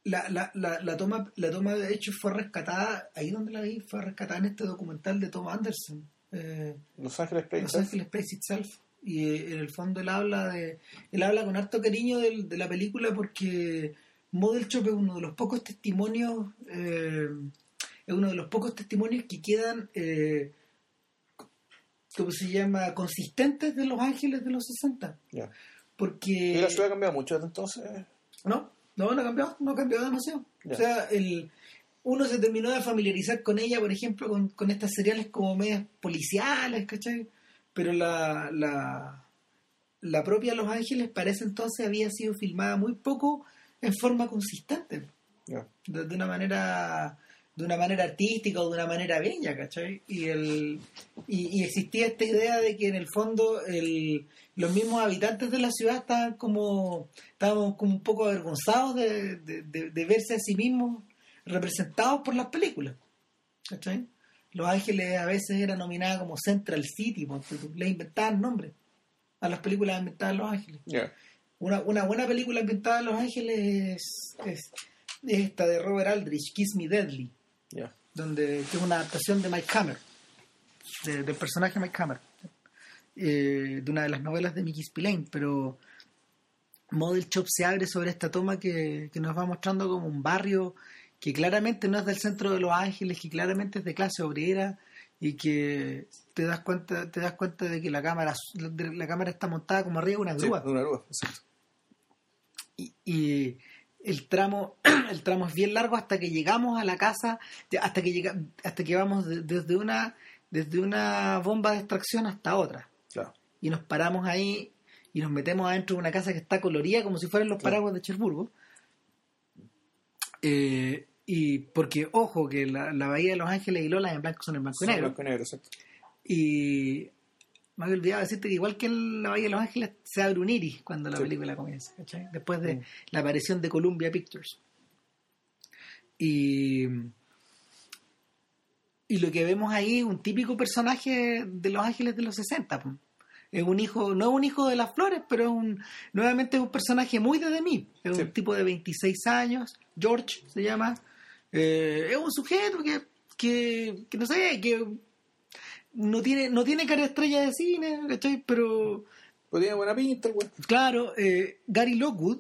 la, la, la, la toma la toma de hecho fue rescatada ahí donde la vi fue rescatada en este documental de Tom Anderson eh, Los Ángeles Los Plains. Angeles Place Itself y eh, en el fondo él habla de él habla con harto cariño del- de, la película porque Model Shop es uno de los pocos testimonios eh, es uno de los pocos testimonios que quedan eh, ¿cómo se llama? consistentes de Los Ángeles de los 60 Ya. porque ¿Y la ciudad ha cambiado mucho desde entonces? no, no, no ha cambiado, no ha cambiado demasiado. O sea, el, uno se terminó de familiarizar con ella, por ejemplo, con, con estas seriales como medias policiales, ¿cachai? Pero la, la, la propia Los Ángeles para ese entonces había sido filmada muy poco en forma consistente, de una manera de una manera artística o de una manera bella, ¿cachai? Y, el, y, y existía esta idea de que en el fondo el, los mismos habitantes de la ciudad estaban como, estaban como un poco avergonzados de, de- de- de verse a sí mismos representados por las películas, ¿cachai? Los Ángeles a veces era nominada como Central City, tú, le inventaban nombres a las películas inventadas en Los Ángeles. Una, una buena película ambientada en Los Ángeles es, es- es esta de Robert Aldrich, Kiss Me Deadly, Ya. donde que es una adaptación de Mike Hammer, de- del personaje Mike Hammer, eh, de una de las novelas de Mickey Spillane, pero Model Shop se abre sobre esta toma que, que nos va mostrando como un barrio que claramente no es del centro de Los Ángeles, que claramente es de clase obrera y que te das cuenta te das cuenta de que la cámara la cámara está montada como arriba de una Sí, grúa de una grúa, exacto. y, y el tramo el tramo es bien largo hasta que llegamos a la casa hasta que llega, hasta que vamos de- desde una desde una bomba de extracción hasta otra Claro. y nos paramos ahí y nos metemos adentro de una casa que está colorida como si fueran los Claro. paraguas de Cherburgo. Eh, y porque, ojo, que la, la Bahía de Los Ángeles y Lola en blanco son en blanco y negro. blanco y negro, exacto. Y me había olvidado decirte que igual que en la Bahía de Los Ángeles se abre un iris cuando la Sí. película comienza, ¿cachai? Después de Mm. la aparición de Columbia Pictures. Y, y lo que vemos ahí es un típico personaje de Los Ángeles de los 60. po. Es un hijo, no es un hijo de las flores, pero es un, nuevamente es un personaje muy de mí. Es Sí. un tipo de 26 años, George se llama. Eh, es un sujeto que, que, que no sé, que no tiene, no tiene cara de estrella de cine, ¿cachai? Pero Pues tiene buena pinta, weón. claro, eh, Gary Lockwood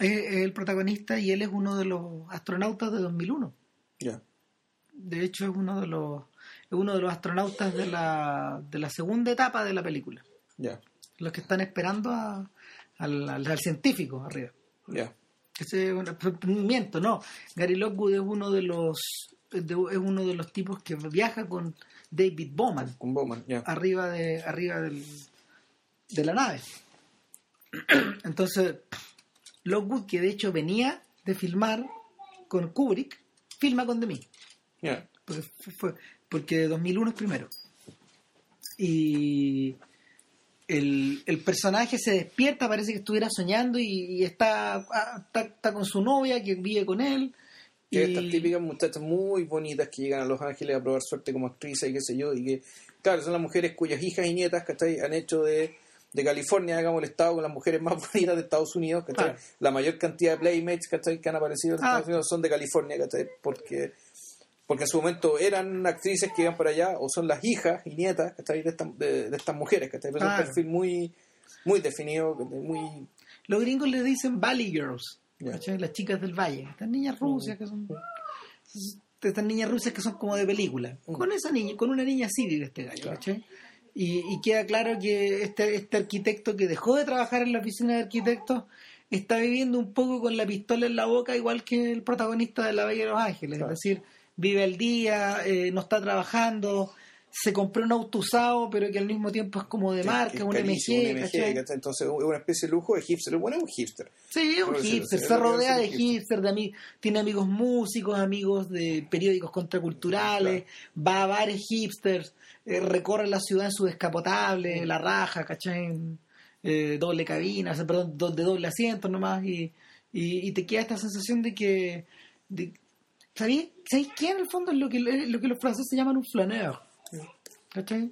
es, es el protagonista y él es uno de los astronautas de 2001. Ya. De hecho, es uno de los, es uno de los astronautas de la, de la segunda etapa de la película. Ya. Los que están esperando a- al, al- al científico arriba. Ya. Ese, bueno, miento, no. Gary Lockwood es uno de los es uno de los tipos que viaja con David Bowman Con Bowman, ya. arriba de arriba del, de la nave. Entonces, Lockwood, que de hecho venía de filmar con Kubrick, filma con Me. Ya. Porque, fue- porque 2001 es primero. Y el, el personaje se despierta, parece que estuviera soñando y, y está, ah, está, está con su novia que vive con él. Que y- estas típicas muchachas muy bonitas que llegan a Los Ángeles a probar suerte como actrices y qué sé yo, y que, claro, son las mujeres cuyas hijas y nietas, ¿cachai? Han hecho de, de California, digamos, el estado con las mujeres más bonitas de Estados Unidos, ¿cachai? La mayor cantidad de playmates, ¿cachai? Que han aparecido en Ah. Estados Unidos son de California, ¿cachai? Porque, porque en su momento eran actrices que iban para allá, o son las hijas y nietas, ¿cachai? De, estas- de, de estas mujeres, ¿cachai? Pero es Claro. un perfil muy, muy definido, muy... Los gringos le dicen Valley Girls, Las chicas del valle. Estas niñas rusias que son. Estas niñas rusas que son como de película. Mm. Con esa niña, con una niña así vive este gallo, Claro. ¿cachai? Y, y queda claro que este, este arquitecto que dejó de trabajar en la oficina de arquitectos está viviendo un poco con la pistola en la boca, igual que el protagonista de La Bella de los Ángeles. Claro. Es decir, vive al día, eh, no está trabajando, se compró un auto usado, pero que al mismo tiempo es como de marca, es un carísimo, MG, un. Entonces es una especie de lujo de hipster. Bueno es un hipster. Sí, es un hipster, se rodea de hipster. de tiene amigos músicos, amigos de periódicos contraculturales, va a bares hipsters, eh, recorre la ciudad en su descapotable, la raja, ¿cachai? En, eh, doble cabina, perdón, de doble asiento nomás, y, y, y te queda esta sensación de que... De, ¿Sabéis ¿sabéis qué en el fondo es lo que, lo que los franceses llaman un flaneur? ¿Cachai?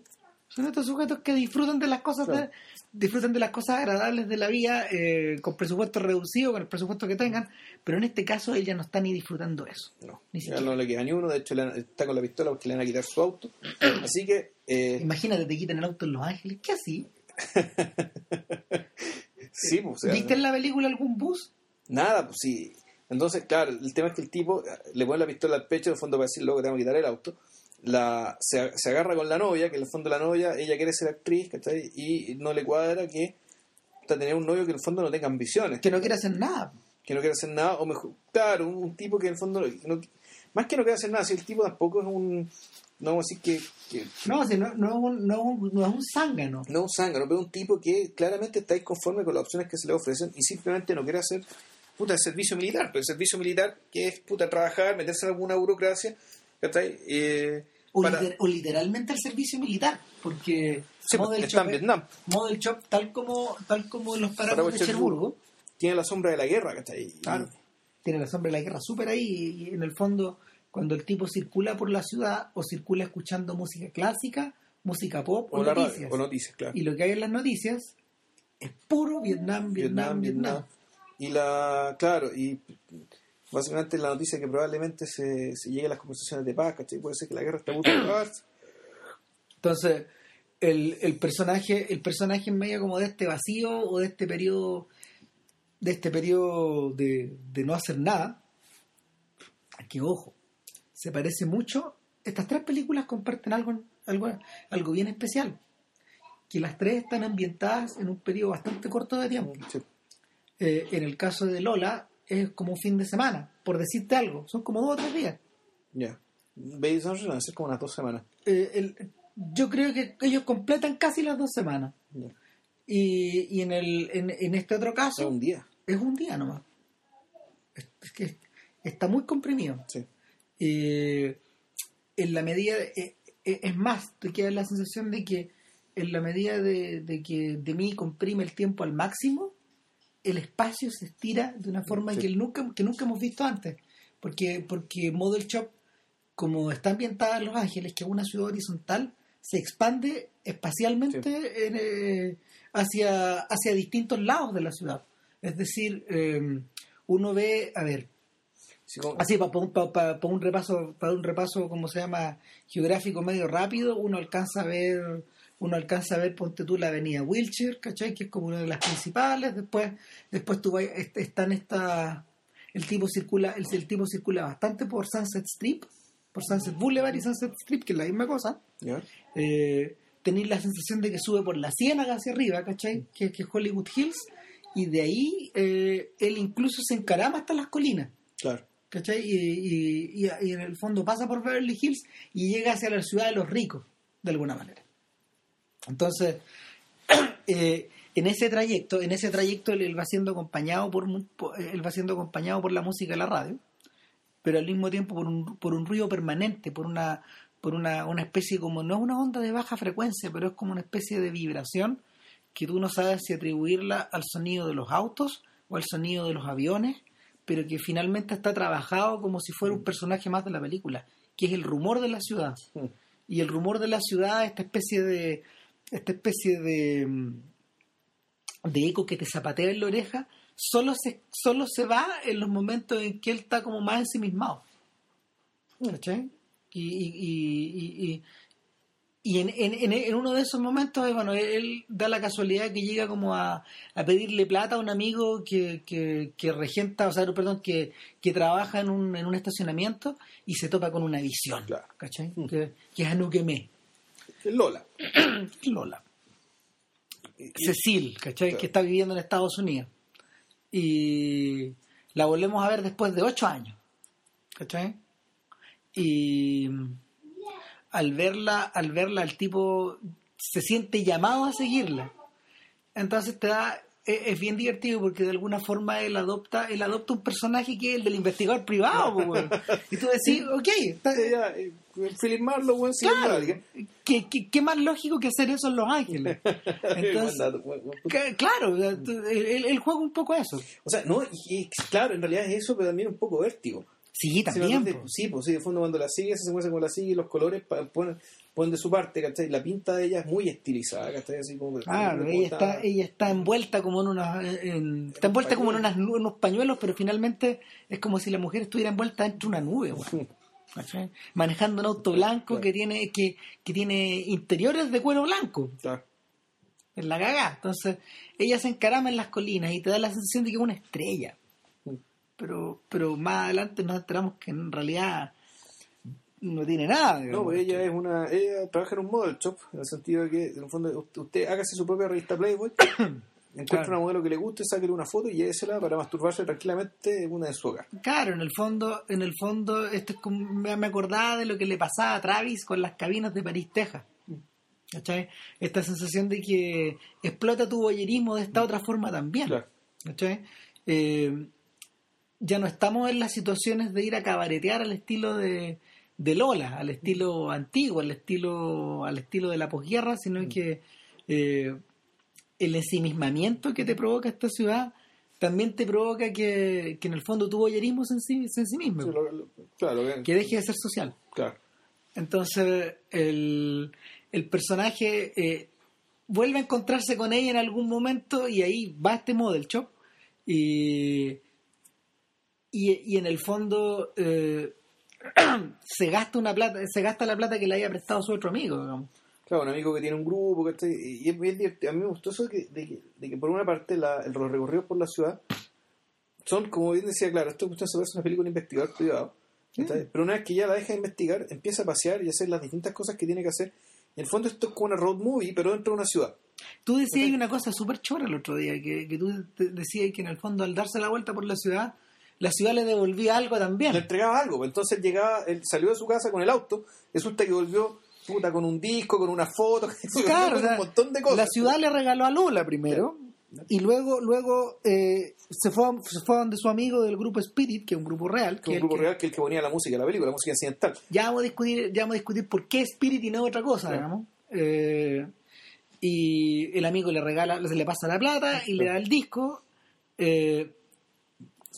Son estos sujetos que disfrutan de las cosas Claro. de- disfrutan de las cosas agradables de la vida eh, con presupuesto reducido, con el presupuesto que tengan, pero en este caso él ya no está ni disfrutando eso. No, Ni ya siquiera. no le queda ni uno. De hecho, le está con la pistola porque le van a quitar su auto. Así que, eh, Imagínate, te quitan el auto en Los Ángeles, ¿qué así? sí, pues, o sea, ¿Viste en la película algún bus? nada, pues sí. Entonces, claro, el tema es que el tipo eh, le pone la pistola al pecho, en el fondo para decir luego que tengo que quitar el auto. La, se, se agarra con la novia, que en el fondo la novia, ella quiere ser actriz, ¿cachai? Y no le cuadra que tener un novio que en el fondo no tenga ambiciones. Que no quiere hacer nada. que no quiere hacer nada, o mejor, claro, un, un tipo que en el fondo, no- más que no quiere hacer nada, si el tipo tampoco es un, no vamos a decir que, que No, si no, no, es un- no, es un- no es un zángano. no es un zángano, pero es un tipo que claramente está inconforme con las opciones que se le ofrecen y simplemente no quiere hacer puta el servicio militar, pero el servicio militar que es puta trabajar, meterse en alguna burocracia, ¿cachai? Eh, O, para- liter- o literalmente al servicio militar, porque Sí, Model está en Shop es- Vietnam. Model Shop, tal como, tal como los paraguas Paraguas de Cherburgo, tiene la sombra de la guerra, ¿cachai? Claro. tiene la sombra de la guerra súper ahí y en el fondo cuando el tipo circula por la ciudad o circula escuchando música clásica, música pop o, o, radio, noticias. o noticias, claro. Y lo que hay en las noticias es puro Vietnam, Vietnam, Vietnam. Y la, claro, y básicamente la noticia que probablemente se, se llegue a las conversaciones de paz, ¿cachai? Puede ser que la guerra está a punto de acabarse. Entonces, el, el personaje, el personaje en medio como de este vacío o de este periodo, de este periodo de, de no hacer nada, que ojo, se parece mucho. Estas tres películas comparten algo, algo, algo bien especial. Que las tres están ambientadas en un periodo bastante corto de tiempo. Sí. Eh, en el caso de Lola, es como un fin de semana, por decirte algo. Son como dos o tres días. Ya. Baby Sunshine va a ser como unas dos semanas. Eh, el- yo creo que ellos completan casi las dos semanas. Ya. Y, y en, el, en, en este otro Es caso un día. es un día nomás. Es, es que está muy comprimido. Sí. Eh, en la medida, de- eh, eh, es más, te queda la sensación de que en la medida de, de que de mí comprime el tiempo al máximo, el espacio se estira de una forma Sí. que, nunca, que nunca hemos visto antes. Porque, porque Model Shop, como está ambientada en Los Ángeles, que es una ciudad horizontal, se expande espacialmente en, eh, hacia, hacia distintos lados de la ciudad. Es decir, eh, uno ve, a ver, Sí, como- Así, para un repaso, para un repaso, como se llama, geográfico medio rápido, uno alcanza a ver, uno alcanza a ver, ponte tú la avenida Wilshire, ¿cachai? Que es como una de las principales, después, después tú vas, est- están esta, el tipo circula, el, el tipo circula bastante por Sunset Strip, por Sunset Boulevard y Sunset Strip, que es la misma cosa. Eh, tenéis la sensación de que sube por la ciénaga hacia arriba, ¿cachai? Que, que es Hollywood Hills, y de ahí eh, él incluso se encarama hasta las colinas. Claro. ¿cachai? Y, y- y- y en el fondo pasa por Beverly Hills y llega hacia la ciudad de los ricos, de alguna manera. Entonces, eh, en ese trayecto, en ese trayecto él, él va siendo acompañado por, por- él va siendo acompañado por la música de la radio, pero al mismo tiempo por un, por un ruido permanente, por una por una, una especie como no es una onda de baja frecuencia, pero es como una especie de vibración que tú no sabes si atribuirla al sonido de los autos o al sonido de los aviones, pero que finalmente está trabajado como si fuera un personaje más de la película, que es el rumor de la ciudad. Mm. Y el rumor de la ciudad, esta especie de esta especie de mm, de eco que te zapatea en la oreja, solo se, solo se va en los momentos en que él está como más ensimismado. ¿Cachai? Y, y, y, y- en, en, en- uno de esos momentos, eh, bueno, él da la casualidad que llega como a, a pedirle plata a un amigo que, que, que regenta, o sea, perdón, que, que trabaja en un, en un estacionamiento y se topa con una visión, Claro. ¿cachai? Que, que es Anuquemé, Lola. Lola. Y- Cecil, ¿cachai? Claro. Que está viviendo en Estados Unidos. Y la volvemos a ver después de ocho años, ¿cachai? Y al verla, al verla, el tipo se siente llamado a seguirla. Entonces te da, es, bien divertido porque de alguna forma él adopta, él adopta un personaje que es el del investigador privado, y tú decís, ok, está- Ya, Philip Marlowe, buen claro, ¿qué, qué, qué más lógico que hacer eso en Los Ángeles? Entonces. Que- Claro, o sea, tú- él, él- él juega un poco eso. O sea, no, y, y claro, en realidad es eso, pero también un poco vértigo. Sí, también. sí, pues sí, de fondo cuando la sigue, se muestra como la sigue, los colores ponen, ponen de su parte, ¿cachai? La pinta de ella es muy estilizada, ¿cachai? Así como, Claro, como ella está, ella está envuelta como en unas, en- está envuelta como en unas unos pañuelos, pero finalmente es como si la mujer estuviera envuelta dentro de una nube. ¿Cachai? manejando un auto blanco Claro. que tiene que, que tiene interiores de cuero blanco, Claro. en la cagá. Entonces, ella se encarama en las colinas y te da la sensación de que es una estrella. Mm. Pero, pero más adelante nos enteramos que en realidad no tiene nada. No, digamos. pues ella es una, ella trabaja en un model shop, en el sentido de que, en el fondo, usted, hágase su propia revista Playboy, encuentra Claro. una modelo que le guste, sáquele una foto y llévesela para masturbarse tranquilamente en una de su hogar. Claro, en el fondo, en el fondo, esto es como, me, me acordaba de lo que le pasaba a Travis con las cabinas de París, Texas. ¿Cachai? Esta sensación de que explota tu boyerismo de esta otra forma también. Claro. ¿Cachai? Eh, ya no estamos en las situaciones de ir a cabaretear al estilo de, de Lola, al estilo antiguo, al estilo, al estilo de la posguerra, sino que eh, el ensimismamiento que te provoca esta ciudad también te provoca que, que en el fondo tu boyerismo es en sí, es en sí mismo, Sí, lo- lo- claro, que- que deje de ser social. claro. Entonces, el, el personaje eh, vuelve a encontrarse con ella en algún momento y ahí va este model shop y, y, y en el fondo eh, se gasta una plata, se gasta la plata que le haya prestado su otro amigo, digamos. Claro, un amigo que tiene un grupo, ¿cachai? Y es bien divertido. A mí me gustó eso de que, de que, de que por una parte la, el- los recorridos por la ciudad son, como bien decía, claro, esto se parece una película investigador privado. ¿cachai? Pero una vez que ya la deja de investigar, empieza a pasear y a hacer las distintas cosas que tiene que hacer. En el fondo esto es como una road movie, pero dentro de una ciudad. Tú decías una cosa súper chora el otro día, que, que tú decías que en el fondo al darse la vuelta por la ciudad, la ciudad le devolvía algo Le también. entregaba algo. pues Entonces llegaba, él salió de su casa con el auto, resulta que volvió puta, con un disco, con una foto, Claro, con o sea, un montón de cosas. La ciudad le regaló a Lola primero. Y luego, luego eh, se, fue, a- se fue a donde su amigo del grupo Spirit, que es un grupo real. que un grupo que- real que es el que ponía la música, la película, la música incidental. ya vamos a discutir, ya vamos a discutir por qué Spirit y no otra cosa, Claro. digamos. Eh, y el amigo le regala, se le pasa la plata y le da el disco. eh,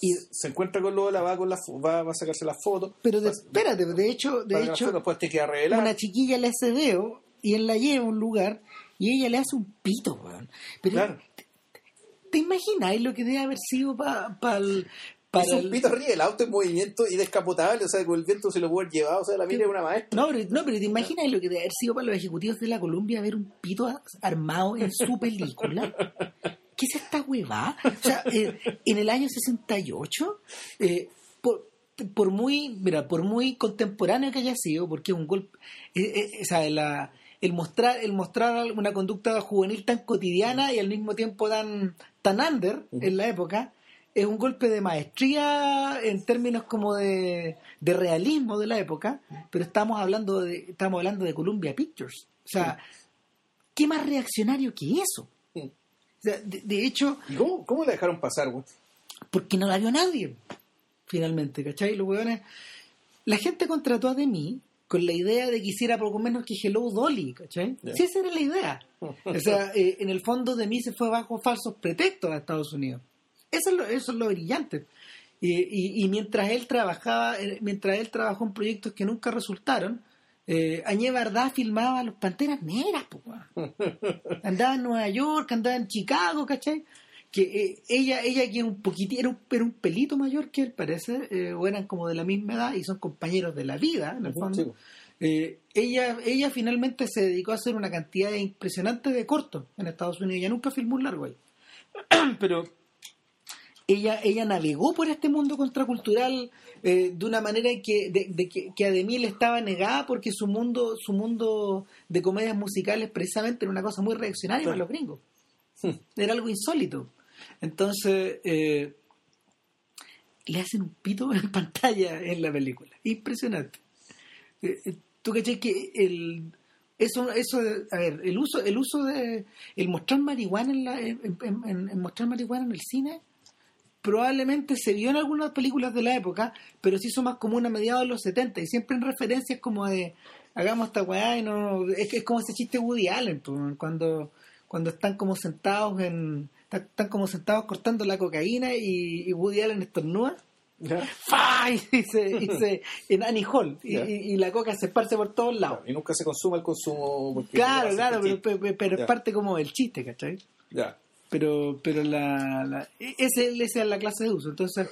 y, Se encuentra con Lola, va, con la, va, va a sacarse las fotos. pero de- va- espérate, de hecho, de hecho fotos, después te queda una chiquilla le hace dedo y él la lleva a un lugar y ella le hace un pito, weón. Pero Claro. ¿te imagináis lo que debe haber sido pa- pa el- para un el- pito arriba, el auto en movimiento y descapotable, o sea, con el viento se lo puede llevado, o sea, la mira es una maestra. No, pero, no, pero te imaginas lo que debe haber sido para los ejecutivos de la Columbia ver un pito armado en su película. ¿Qué es esta huevada? O sea, eh, en el año 68, eh, por, por muy, mira, por muy contemporáneo que haya sido, porque es un golpe, eh, eh, o sea, la- el mostrar, el mostrar una conducta juvenil tan cotidiana y al mismo tiempo tan, tan under en la época, es un golpe de maestría en términos como de, de realismo de la época, pero estamos hablando de, estamos hablando de Columbia Pictures. O sea, ¿qué más reaccionario que eso? De, de hecho, ¿Y cómo, cómo la dejaron pasar, güey? porque no la vio nadie, finalmente, ¿cachai? Los hueones, la gente contrató a Demi con la idea de que hiciera poco menos que Hello Dolly, ¿cachai? Ya. Sí, esa era la idea. O sea, eh, en el fondo Demi se fue bajo falsos pretextos a Estados Unidos. Eso es lo, eso es lo brillante. Y, y- y mientras él trabajaba, eh, mientras él trabajó en proyectos que nunca resultaron, eh, Añé Bardá filmaba los Panteras Negras, po, andaba en Nueva York, andaba en Chicago, ¿cachai? Que eh, ella, ella que un poquitito, era un, era un pelito mayor que él, parece, eh, o eran como de la misma edad y son compañeros de la vida, en el fondo. sí. Eh, ella, ella finalmente se dedicó a hacer una cantidad impresionante de cortos en Estados Unidos. Ella nunca filmó un largo ahí. Pero ella, ella navegó por este mundo contracultural eh, de una manera que, de, de que, que a Demi le estaba negada porque su mundo, su mundo de comedias musicales precisamente era una cosa muy reaccionaria Claro. para los gringos. Era algo insólito. Entonces, eh, le hacen un pito en pantalla en la película. Impresionante. Eh, eh, Tú caché que el eso eso a ver el uso el uso de el mostrar marihuana en, la, en, en- en- en mostrar marihuana en el cine probablemente se vio en algunas películas de la época pero se hizo más común a mediados de los 70 y siempre en referencias como de hagamos esta weá y no es como ese chiste Woody Allen cuando cuando están como sentados en están, están como sentados cortando la cocaína y, y Woody Allen estornuda. ¡fa! y se, y se en Annie Hall y, Ya. y- y la coca se esparce por todos lados Y nunca se consuma el consumo. Claro, claro, pero, pero- pero Ya. es parte como del chiste, ¿cachai? Ya. Pero, pero la, la- ese, esa es la clase de uso. Entonces,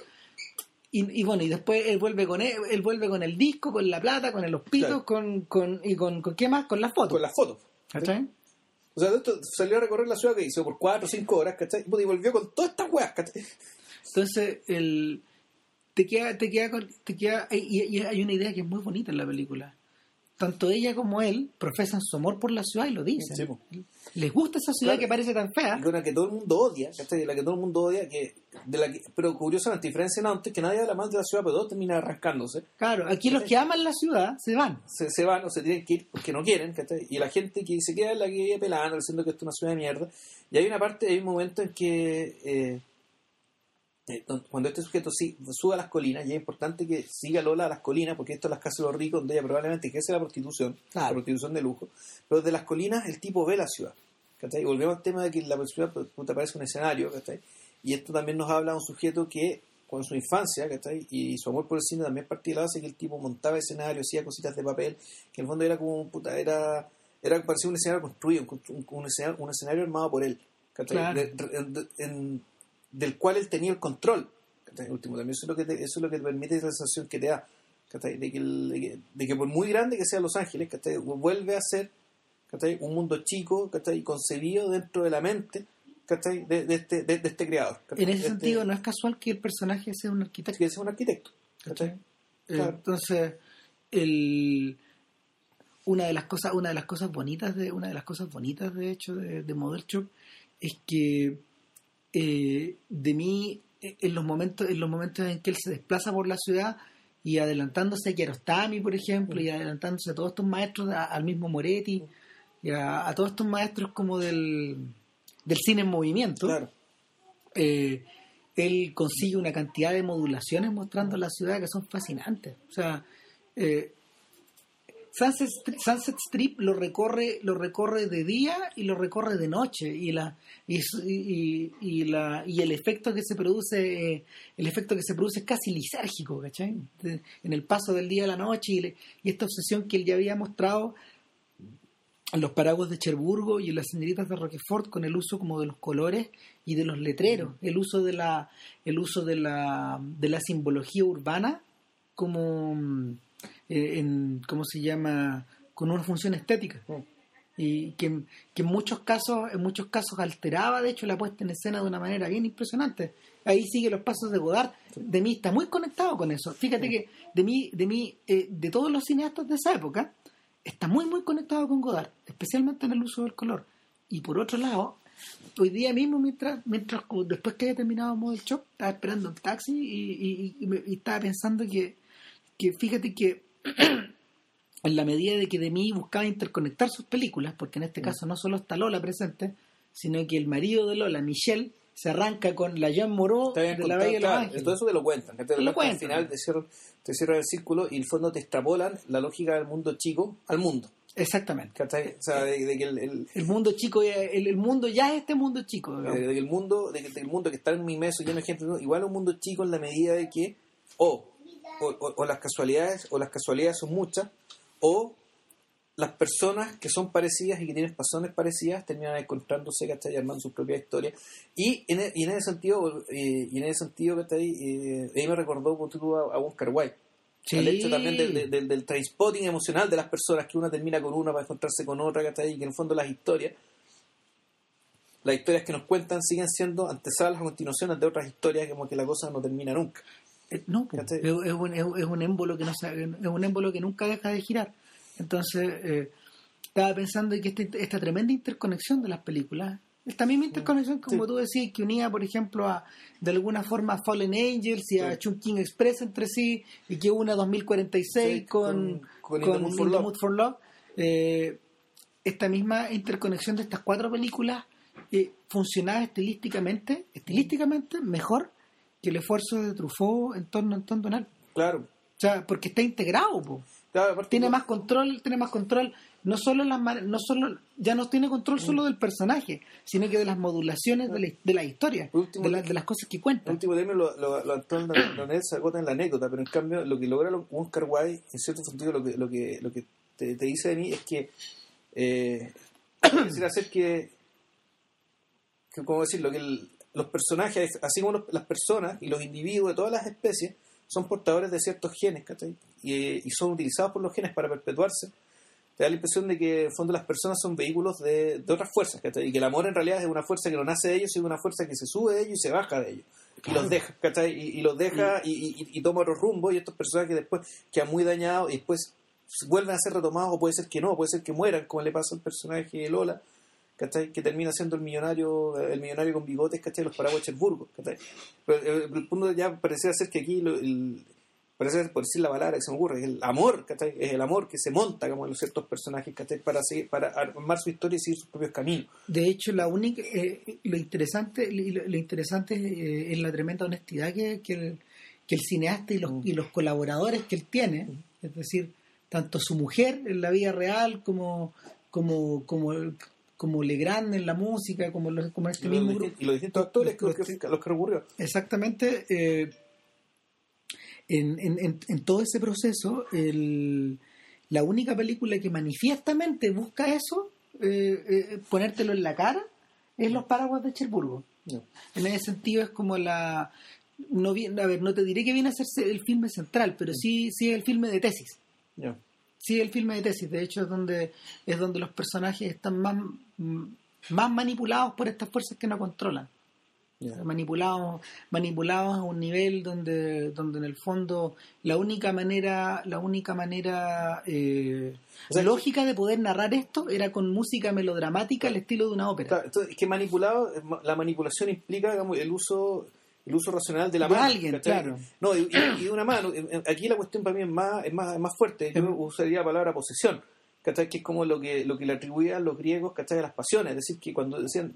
y, y bueno, y después él vuelve con él, él vuelve con el disco, con la plata, con los pitos, Claro. con, con, y con, con qué más, con las fotos. Con las fotos. ¿Cachai? O sea, de esto salió a recorrer la ciudad que hizo por 4 o 5 horas, ¿cachai? Y volvió con todas estas weas, ¿cachai? Entonces, el, te queda, te queda, te queda, y, y hay una idea que es muy bonita en la película. Tanto ella como él profesan su amor por la ciudad y lo dicen. Sí. Les gusta esa ciudad Claro. que parece tan fea. Con la que todo el mundo odia, ¿cachai? La que todo el mundo odia, que, de la que, pero curiosamente, diferencia en antes, que nadie habla más de la ciudad, pero todos terminan arrancándose. Claro, aquí los que aman la ciudad se van. Se, se van o se tienen que ir porque no quieren, ¿cachai? Y la gente que se queda es la que vive pelando, diciendo que esto es una ciudad de mierda. Y hay una parte, hay un momento en que eh, cuando este sujeto sí, sube a las colinas, y es importante que siga Lola a las colinas, porque esto es las casas de los ricos, donde ella probablemente ejerce la prostitución, la prostitución de lujo, pero desde las colinas el tipo ve la ciudad. ¿cachai? Y volvemos al tema de que la ciudad pues, puta, parece un escenario, ¿cachai? y esto también nos habla de un sujeto que con su infancia ¿cachai? y su amor por el cine también partía de la base que el tipo montaba escenarios, hacía cositas de papel, que en el fondo era como puta, era, era parecía un escenario construido, un, un- escenario, un escenario armado por él, del cual él tenía el control. ¿cachai? Último, también eso es lo que te, eso es lo que te permite esa sensación que te da. ¿cachai? De, que el- de, que, de que por muy grande que sea Los Ángeles, ¿cachai? vuelve a ser un mundo chico, concebido dentro de la mente. De, de este, de, este creador. En ese este- sentido, no es casual que el personaje sea un arquitecto. que es un arquitecto. Claro. Entonces, el, una de las cosas, una de las cosas bonitas de, una de las cosas bonitas de hecho de, de Model Shop es que eh, de mí eh, en los momentos, en los momentos en que él se desplaza por la ciudad y adelantándose a Kiarostami, por ejemplo, y adelantándose a todos estos maestros, al mismo Moretti, y a, todos estos maestros como del, del cine en movimiento. Eh, él consigue una cantidad de modulaciones mostrando la ciudad que son fascinantes. O sea, eh, Sunset, Strip lo recorre, lo recorre de día y lo recorre de noche y la y, y, la y el efecto que se produce el efecto que se produce es casi lisérgico, ¿cachai? en el paso del día a la noche y, esta obsesión que él ya había mostrado en los paraguas de Cherburgo y en las señoritas de Roquefort con el uso como de los colores y de los letreros, el uso de la el uso de la de la simbología urbana como eh, en, ¿cómo se llama?, con una función estética. Y que, en muchos casos, en muchos casos alteraba, de hecho, la puesta en escena de una manera bien impresionante. Ahí sigue los pasos de Godard. De mí está muy conectado con eso. Fíjate que de mí, de mí, eh, de todos los cineastas de esa época, está muy muy conectado con Godard, especialmente en el uso del color. Y por otro lado, hoy día mismo, mientras, mientras después que haya terminado Model Shop, estaba esperando el taxi y, y estaba pensando que, que fíjate que en la medida de que de mí buscaba interconectar sus películas, porque en este mm. caso no solo está Lola presente, sino que el marido de Lola, Michelle, se arranca con la Jean Moreau de la Bella claro, Todo eso te lo cuentan. Te lo, cuentan. Al final te cierran, te cierran el círculo y en el fondo te extrapolan la lógica del mundo chico al mundo. Exactamente. O sea, de, que el, el, mundo chico, el, el, mundo ya es este mundo chico. De, el mundo, de que el mundo que está en mi meso lleno de gente, igual un mundo chico en la medida de que, o o, las casualidades, o las casualidades son muchas, o las personas que son parecidas y que tienen pasiones parecidas terminan encontrándose, ¿cachai? armando su propia historia. Y en, e, y en ese sentido, eh, y en ese sentido, ¿cachai? Eh, ahí me recordó a, a Oscar White. El hecho también del, del, del, transpotting emocional de las personas, que una termina con una para encontrarse con otra, ¿cachai? Y que en el fondo las historias, las historias que nos cuentan siguen siendo antesalas o continuaciones de otras historias, como que la cosa no termina nunca. Eh, no, es, un, es, un émbolo que no es un émbolo que nunca deja de girar. Entonces, eh, estaba pensando que este, esta tremenda interconexión de las películas, esta misma interconexión, como tú decías, que unía, por ejemplo, a de alguna forma a Fallen Angels y a Chunking Express entre sí, y que una 2046 con, con, con, for Love. Eh, esta misma interconexión de estas cuatro películas funcionaba estilísticamente, estilísticamente mejor que el esfuerzo de Truffaut en torno a Anton Donald. Claro. O sea, porque está integrado, tiene más control, tiene más control, no solo las no solo ya no tiene control solo mm. del personaje, sino que de las modulaciones de la, de la historia, de, las cosas que cuenta. El último término lo, lo, lo Anton Donald se agota en la anécdota, pero en cambio lo que logra Oscar Wilde, en cierto sentido, lo que, lo que, lo que te, dice de mí es que eh, hacer que, que, ¿cómo decirlo? Que el, los personajes, así como las personas y los individuos de todas las especies, son portadores de ciertos genes, ¿cachai? Y, son utilizados por los genes para perpetuarse. Te da la impresión de que, en fondo, las personas son vehículos de, otras fuerzas, ¿cachai? Y que el amor en realidad es una fuerza que no nace de ellos, sino una fuerza que se sube de ellos y se baja de ellos. Y los deja, ¿cachai? Y, los deja y, toma otro rumbo. Y estos personajes después quedan muy dañados y después vuelven a ser retomados, o puede ser que no, puede ser que mueran, como le pasa al personaje de Lola que termina siendo el millonario el millonario con bigotes ¿cachai? los paraguas Cherburgo Pero eh, el, punto ya parecía ser que aquí parece por decir la palabra que se me ocurre es el amor ¿cachai? es el amor que se monta como en los ciertos personajes ¿cachai? para seguir, para armar su historia y seguir sus propios caminos de hecho la única eh, lo interesante lo, interesante eh, es la tremenda honestidad que, que, el, que el cineasta y los, mm. y los colaboradores que él tiene es decir tanto su mujer en la vida real como como, como, como Legrand en la música, como, como este mismo grupo. Y los distintos actores los, que, los que recurrió. Exactamente. Eh, en, en, en, todo ese proceso, el, la única película que manifiestamente busca eso, eh, eh, ponértelo en la cara, es Los Paraguas de Cherburgo. En ese sentido es como la... No, a ver, no te diré que viene a ser el filme central, pero sí, sí es el filme de tesis sí el filme de tesis de hecho es donde es donde los personajes están más más manipulados por estas fuerzas que no controlan. Manipulados manipulados a un nivel donde donde en el fondo la única manera la única manera eh, lógica de poder narrar esto era con música melodramática al estilo de una ópera. Es que manipulado la manipulación implica el uso el uso racional de la De mano. alguien, claro. No, y, y- una mano. Aquí la cuestión para mí es más, es más, es más fuerte. Yo Em. usaría la palabra posesión, ¿cachai? Que es como lo que, lo que le atribuían los griegos, ¿cachai? A las pasiones. Es decir, que cuando decían,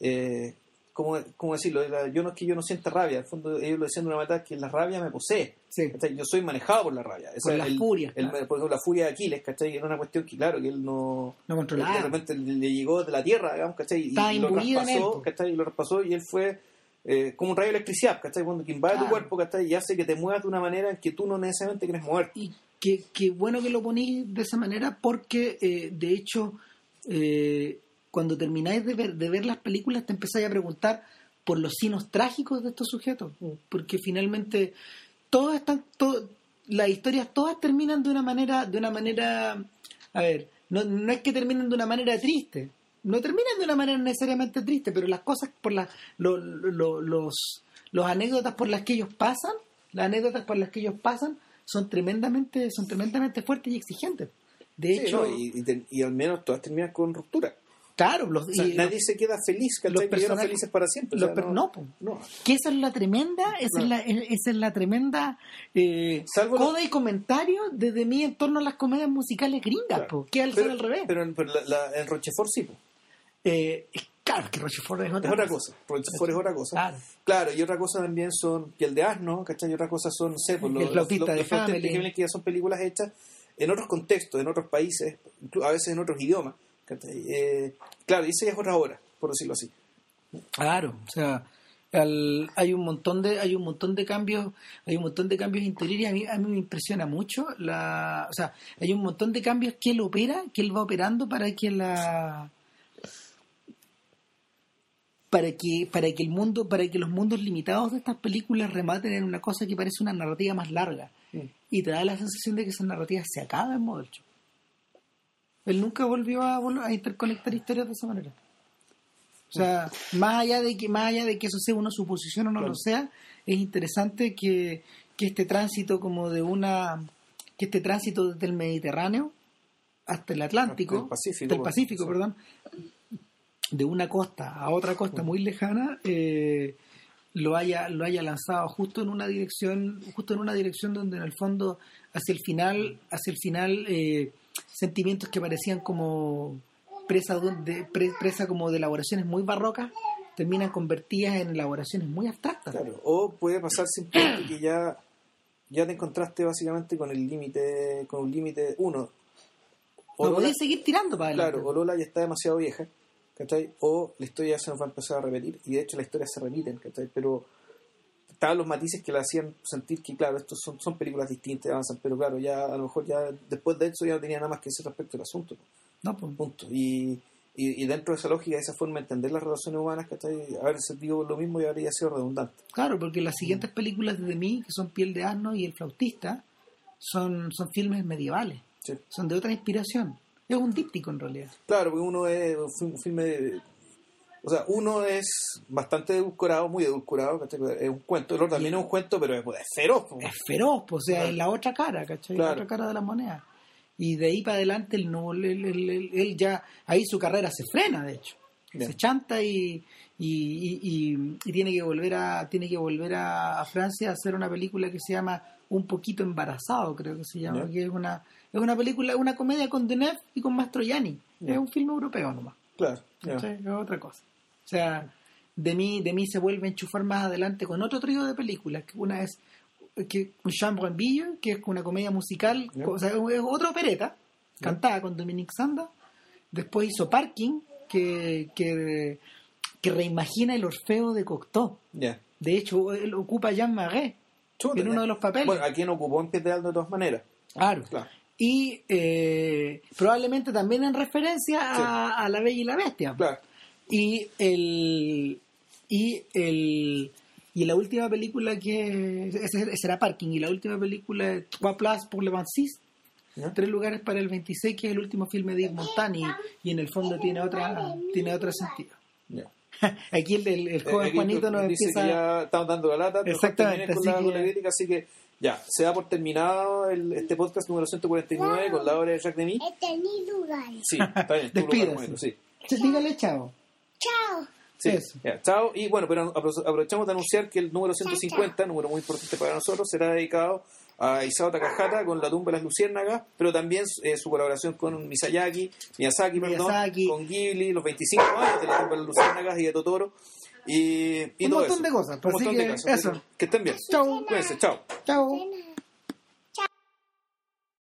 eh, ¿cómo, cómo decirlo? Era, yo no es que yo no sienta rabia, al fondo ellos lo decían de una manera que la rabia me posee. Sí. Yo soy manejado por la rabia. Esa Por es la el- furia, el- claro. por ejemplo, la furia de Aquiles, ¿cachai? Era una cuestión que, claro, que él no... No controlaba. De repente le le llegó de la tierra, digamos, ¿cachai? Y, y lo traspasó. ¿cachai? Y lo traspasó y él fue eh, como un rayo de electricidad, ¿cachai? Cuando que invade tu cuerpo, ¿cachai? Y hace que te muevas de una manera en que tú no necesariamente quieres moverte. Y qué, qué bueno que lo ponís de esa manera porque, eh, de hecho, eh, cuando termináis de ver, de ver las películas te empezáis a preguntar por los signos trágicos de estos sujetos. Porque finalmente todas están, las historias todas terminan de una manera, de una manera, a ver, no, no es que terminen de una manera triste, no terminan de una manera necesariamente triste, pero las cosas por las, lo- lo- los, los anécdotas por las que ellos pasan, las anécdotas por las que ellos pasan son tremendamente, son tremendamente fuertes y exigentes. De Sí, hecho, ¿no? y, y te- y al menos todas terminan con ruptura. claro, los, O sea, y- nadie se queda feliz, los ¿cachai? Vivieron personajes- felices para siempre. o los sea, per- no, po. no. que esa es la tremenda, esa es la, esa es la tremenda eh, Salvo coda y comentario desde mí en torno a las comedias musicales gringas, Claro. po, que al Pero, ser al revés. pero, pero la, la- en Rochefort sí, po. Eh, claro, que Rochefort es otra, es otra cosa. Rochefort es otra cosa. Claro. Claro, y otra cosa también son piel de asno, ¿cachai? Y otra cosa son, no sé, pues, El los, los- de los. Hamelin, que ya son películas hechas en otros contextos, en otros países, a veces en otros idiomas. ¿cachai? Eh, claro, y esa es otra obra, por decirlo así. Claro, o sea, al- hay un montón de hay un montón de cambios, hay un montón de cambios interiores y a mí, a mí me impresiona mucho la, o sea, hay un montón de cambios que él opera, que él va operando para que la para que para que el mundo, para que los mundos limitados de estas películas rematen en una cosa que parece una narrativa más larga Mm. y te da la sensación de que esa narrativa se acaba en Model Show. Él nunca volvió a, interconectar historias de esa manera. O sea, más allá de que más allá de que eso sea una suposición o no Claro. lo sea, es interesante que, que este tránsito como de una que este tránsito desde el Mediterráneo hasta el Hasta Atlántico, el Pacífico, hasta el Pacífico, sí. perdón, de una costa a otra costa muy lejana, eh, lo haya lo haya lanzado justo en una dirección justo en una dirección donde en el fondo hacia el final hacia el final eh, sentimientos que parecían como presa de, de- pre- presa como de elaboraciones muy barrocas terminan convertidas en elaboraciones muy abstractas Claro. O puede pasar simplemente que ya, ya te encontraste básicamente con el límite, con un límite uno. O no podéis seguir tirando para adelante Claro, o Lola ya está demasiado vieja, ¿cachai? O la historia se nos va a empezar a repetir, y de hecho las historias se repiten, ¿cachai? Pero estaban los matices que le hacían sentir que, claro, estos son, son películas distintas, avanzan, pero claro, ya a lo mejor ya después de eso ya no tenía nada más que decir respecto al asunto, no pues, punto. Y, y, y dentro de esa lógica, de esa forma de entender las relaciones humanas, ¿cachai? Haber sentido lo mismo ya habría sido redundante. Claro, porque las siguientes películas de mí, que son Piel de Asno y El Flautista, son, son filmes medievales, ¿sí? son de otra inspiración. Es un díptico en realidad. Claro, porque uno es un filme de- O sea, uno es bastante edulcorado, muy edulcorado, ¿cachai? Es un cuento, el otro también es un cuento, pero es, es feroz. po. Es feroz, pues, o sea, Claro. es la otra cara, ¿cachai? La Claro. otra cara de la moneda. Y de ahí para adelante él, no, él, él- él- ya, ahí su carrera se frena, de hecho. Se chanta y, y, y- y- y tiene que volver a tiene que volver a, a Francia a hacer una película que se llama Un poquito embarazado, creo que se llama, que es una es una película, una comedia con Deneuve y con Mastroianni. Ya. Es un filme europeo nomás. Claro. Es otra cosa. O sea, de mí, de mí se vuelve a enchufar más adelante con otro trío de películas, que una es que un Chambre en Ville, que es una comedia musical, o sea, es otra opereta, cantada con Dominique Sanda. Después hizo Parking, que, que, que reimagina el Orfeo de Cocteau. De hecho, él ocupa Jean Marais Chuta, en uno de los papeles. Bueno, aquí no ocupó en Aldo de todas maneras. claro. Claro. Y eh, probablemente también en referencia a, a La Bella y la Bestia. Claro. y el y el y la última película que ese, era Parking y la última película es Trois Places pour le 26 ¿Ya? tres lugares para el 26 que es el último filme de Yves Montand y, en el fondo tiene otra tiene otro sentido Ya. aquí el, el, el Eh, joven aquí Juanito nos dice empieza que ya estamos dando la lata. Exactamente, con así la, con la que- crítica, así que ya, se da por terminado el, este podcast número 149 con la obra de Jacques Demy. Es mi lugar. Sí, está bien. tu lugar, sí. dígale chao Chao. Sí, Eso. ya, chao. Y bueno, pero apro- aprovechamos de anunciar que el número 150, número muy importante para nosotros, será dedicado a Isao Takahata con La tumba de las luciérnagas, pero también eh, su colaboración con Misayaki, Miyazaki, perdón, Miyazaki. con Ghibli, los 25 años de La tumba de las luciérnagas y de Totoro. Y, y Un todo montón eso. de cosas, Un montón que de cosas. eso. Que estén bien. Chao. Cuídense, chao. Chao.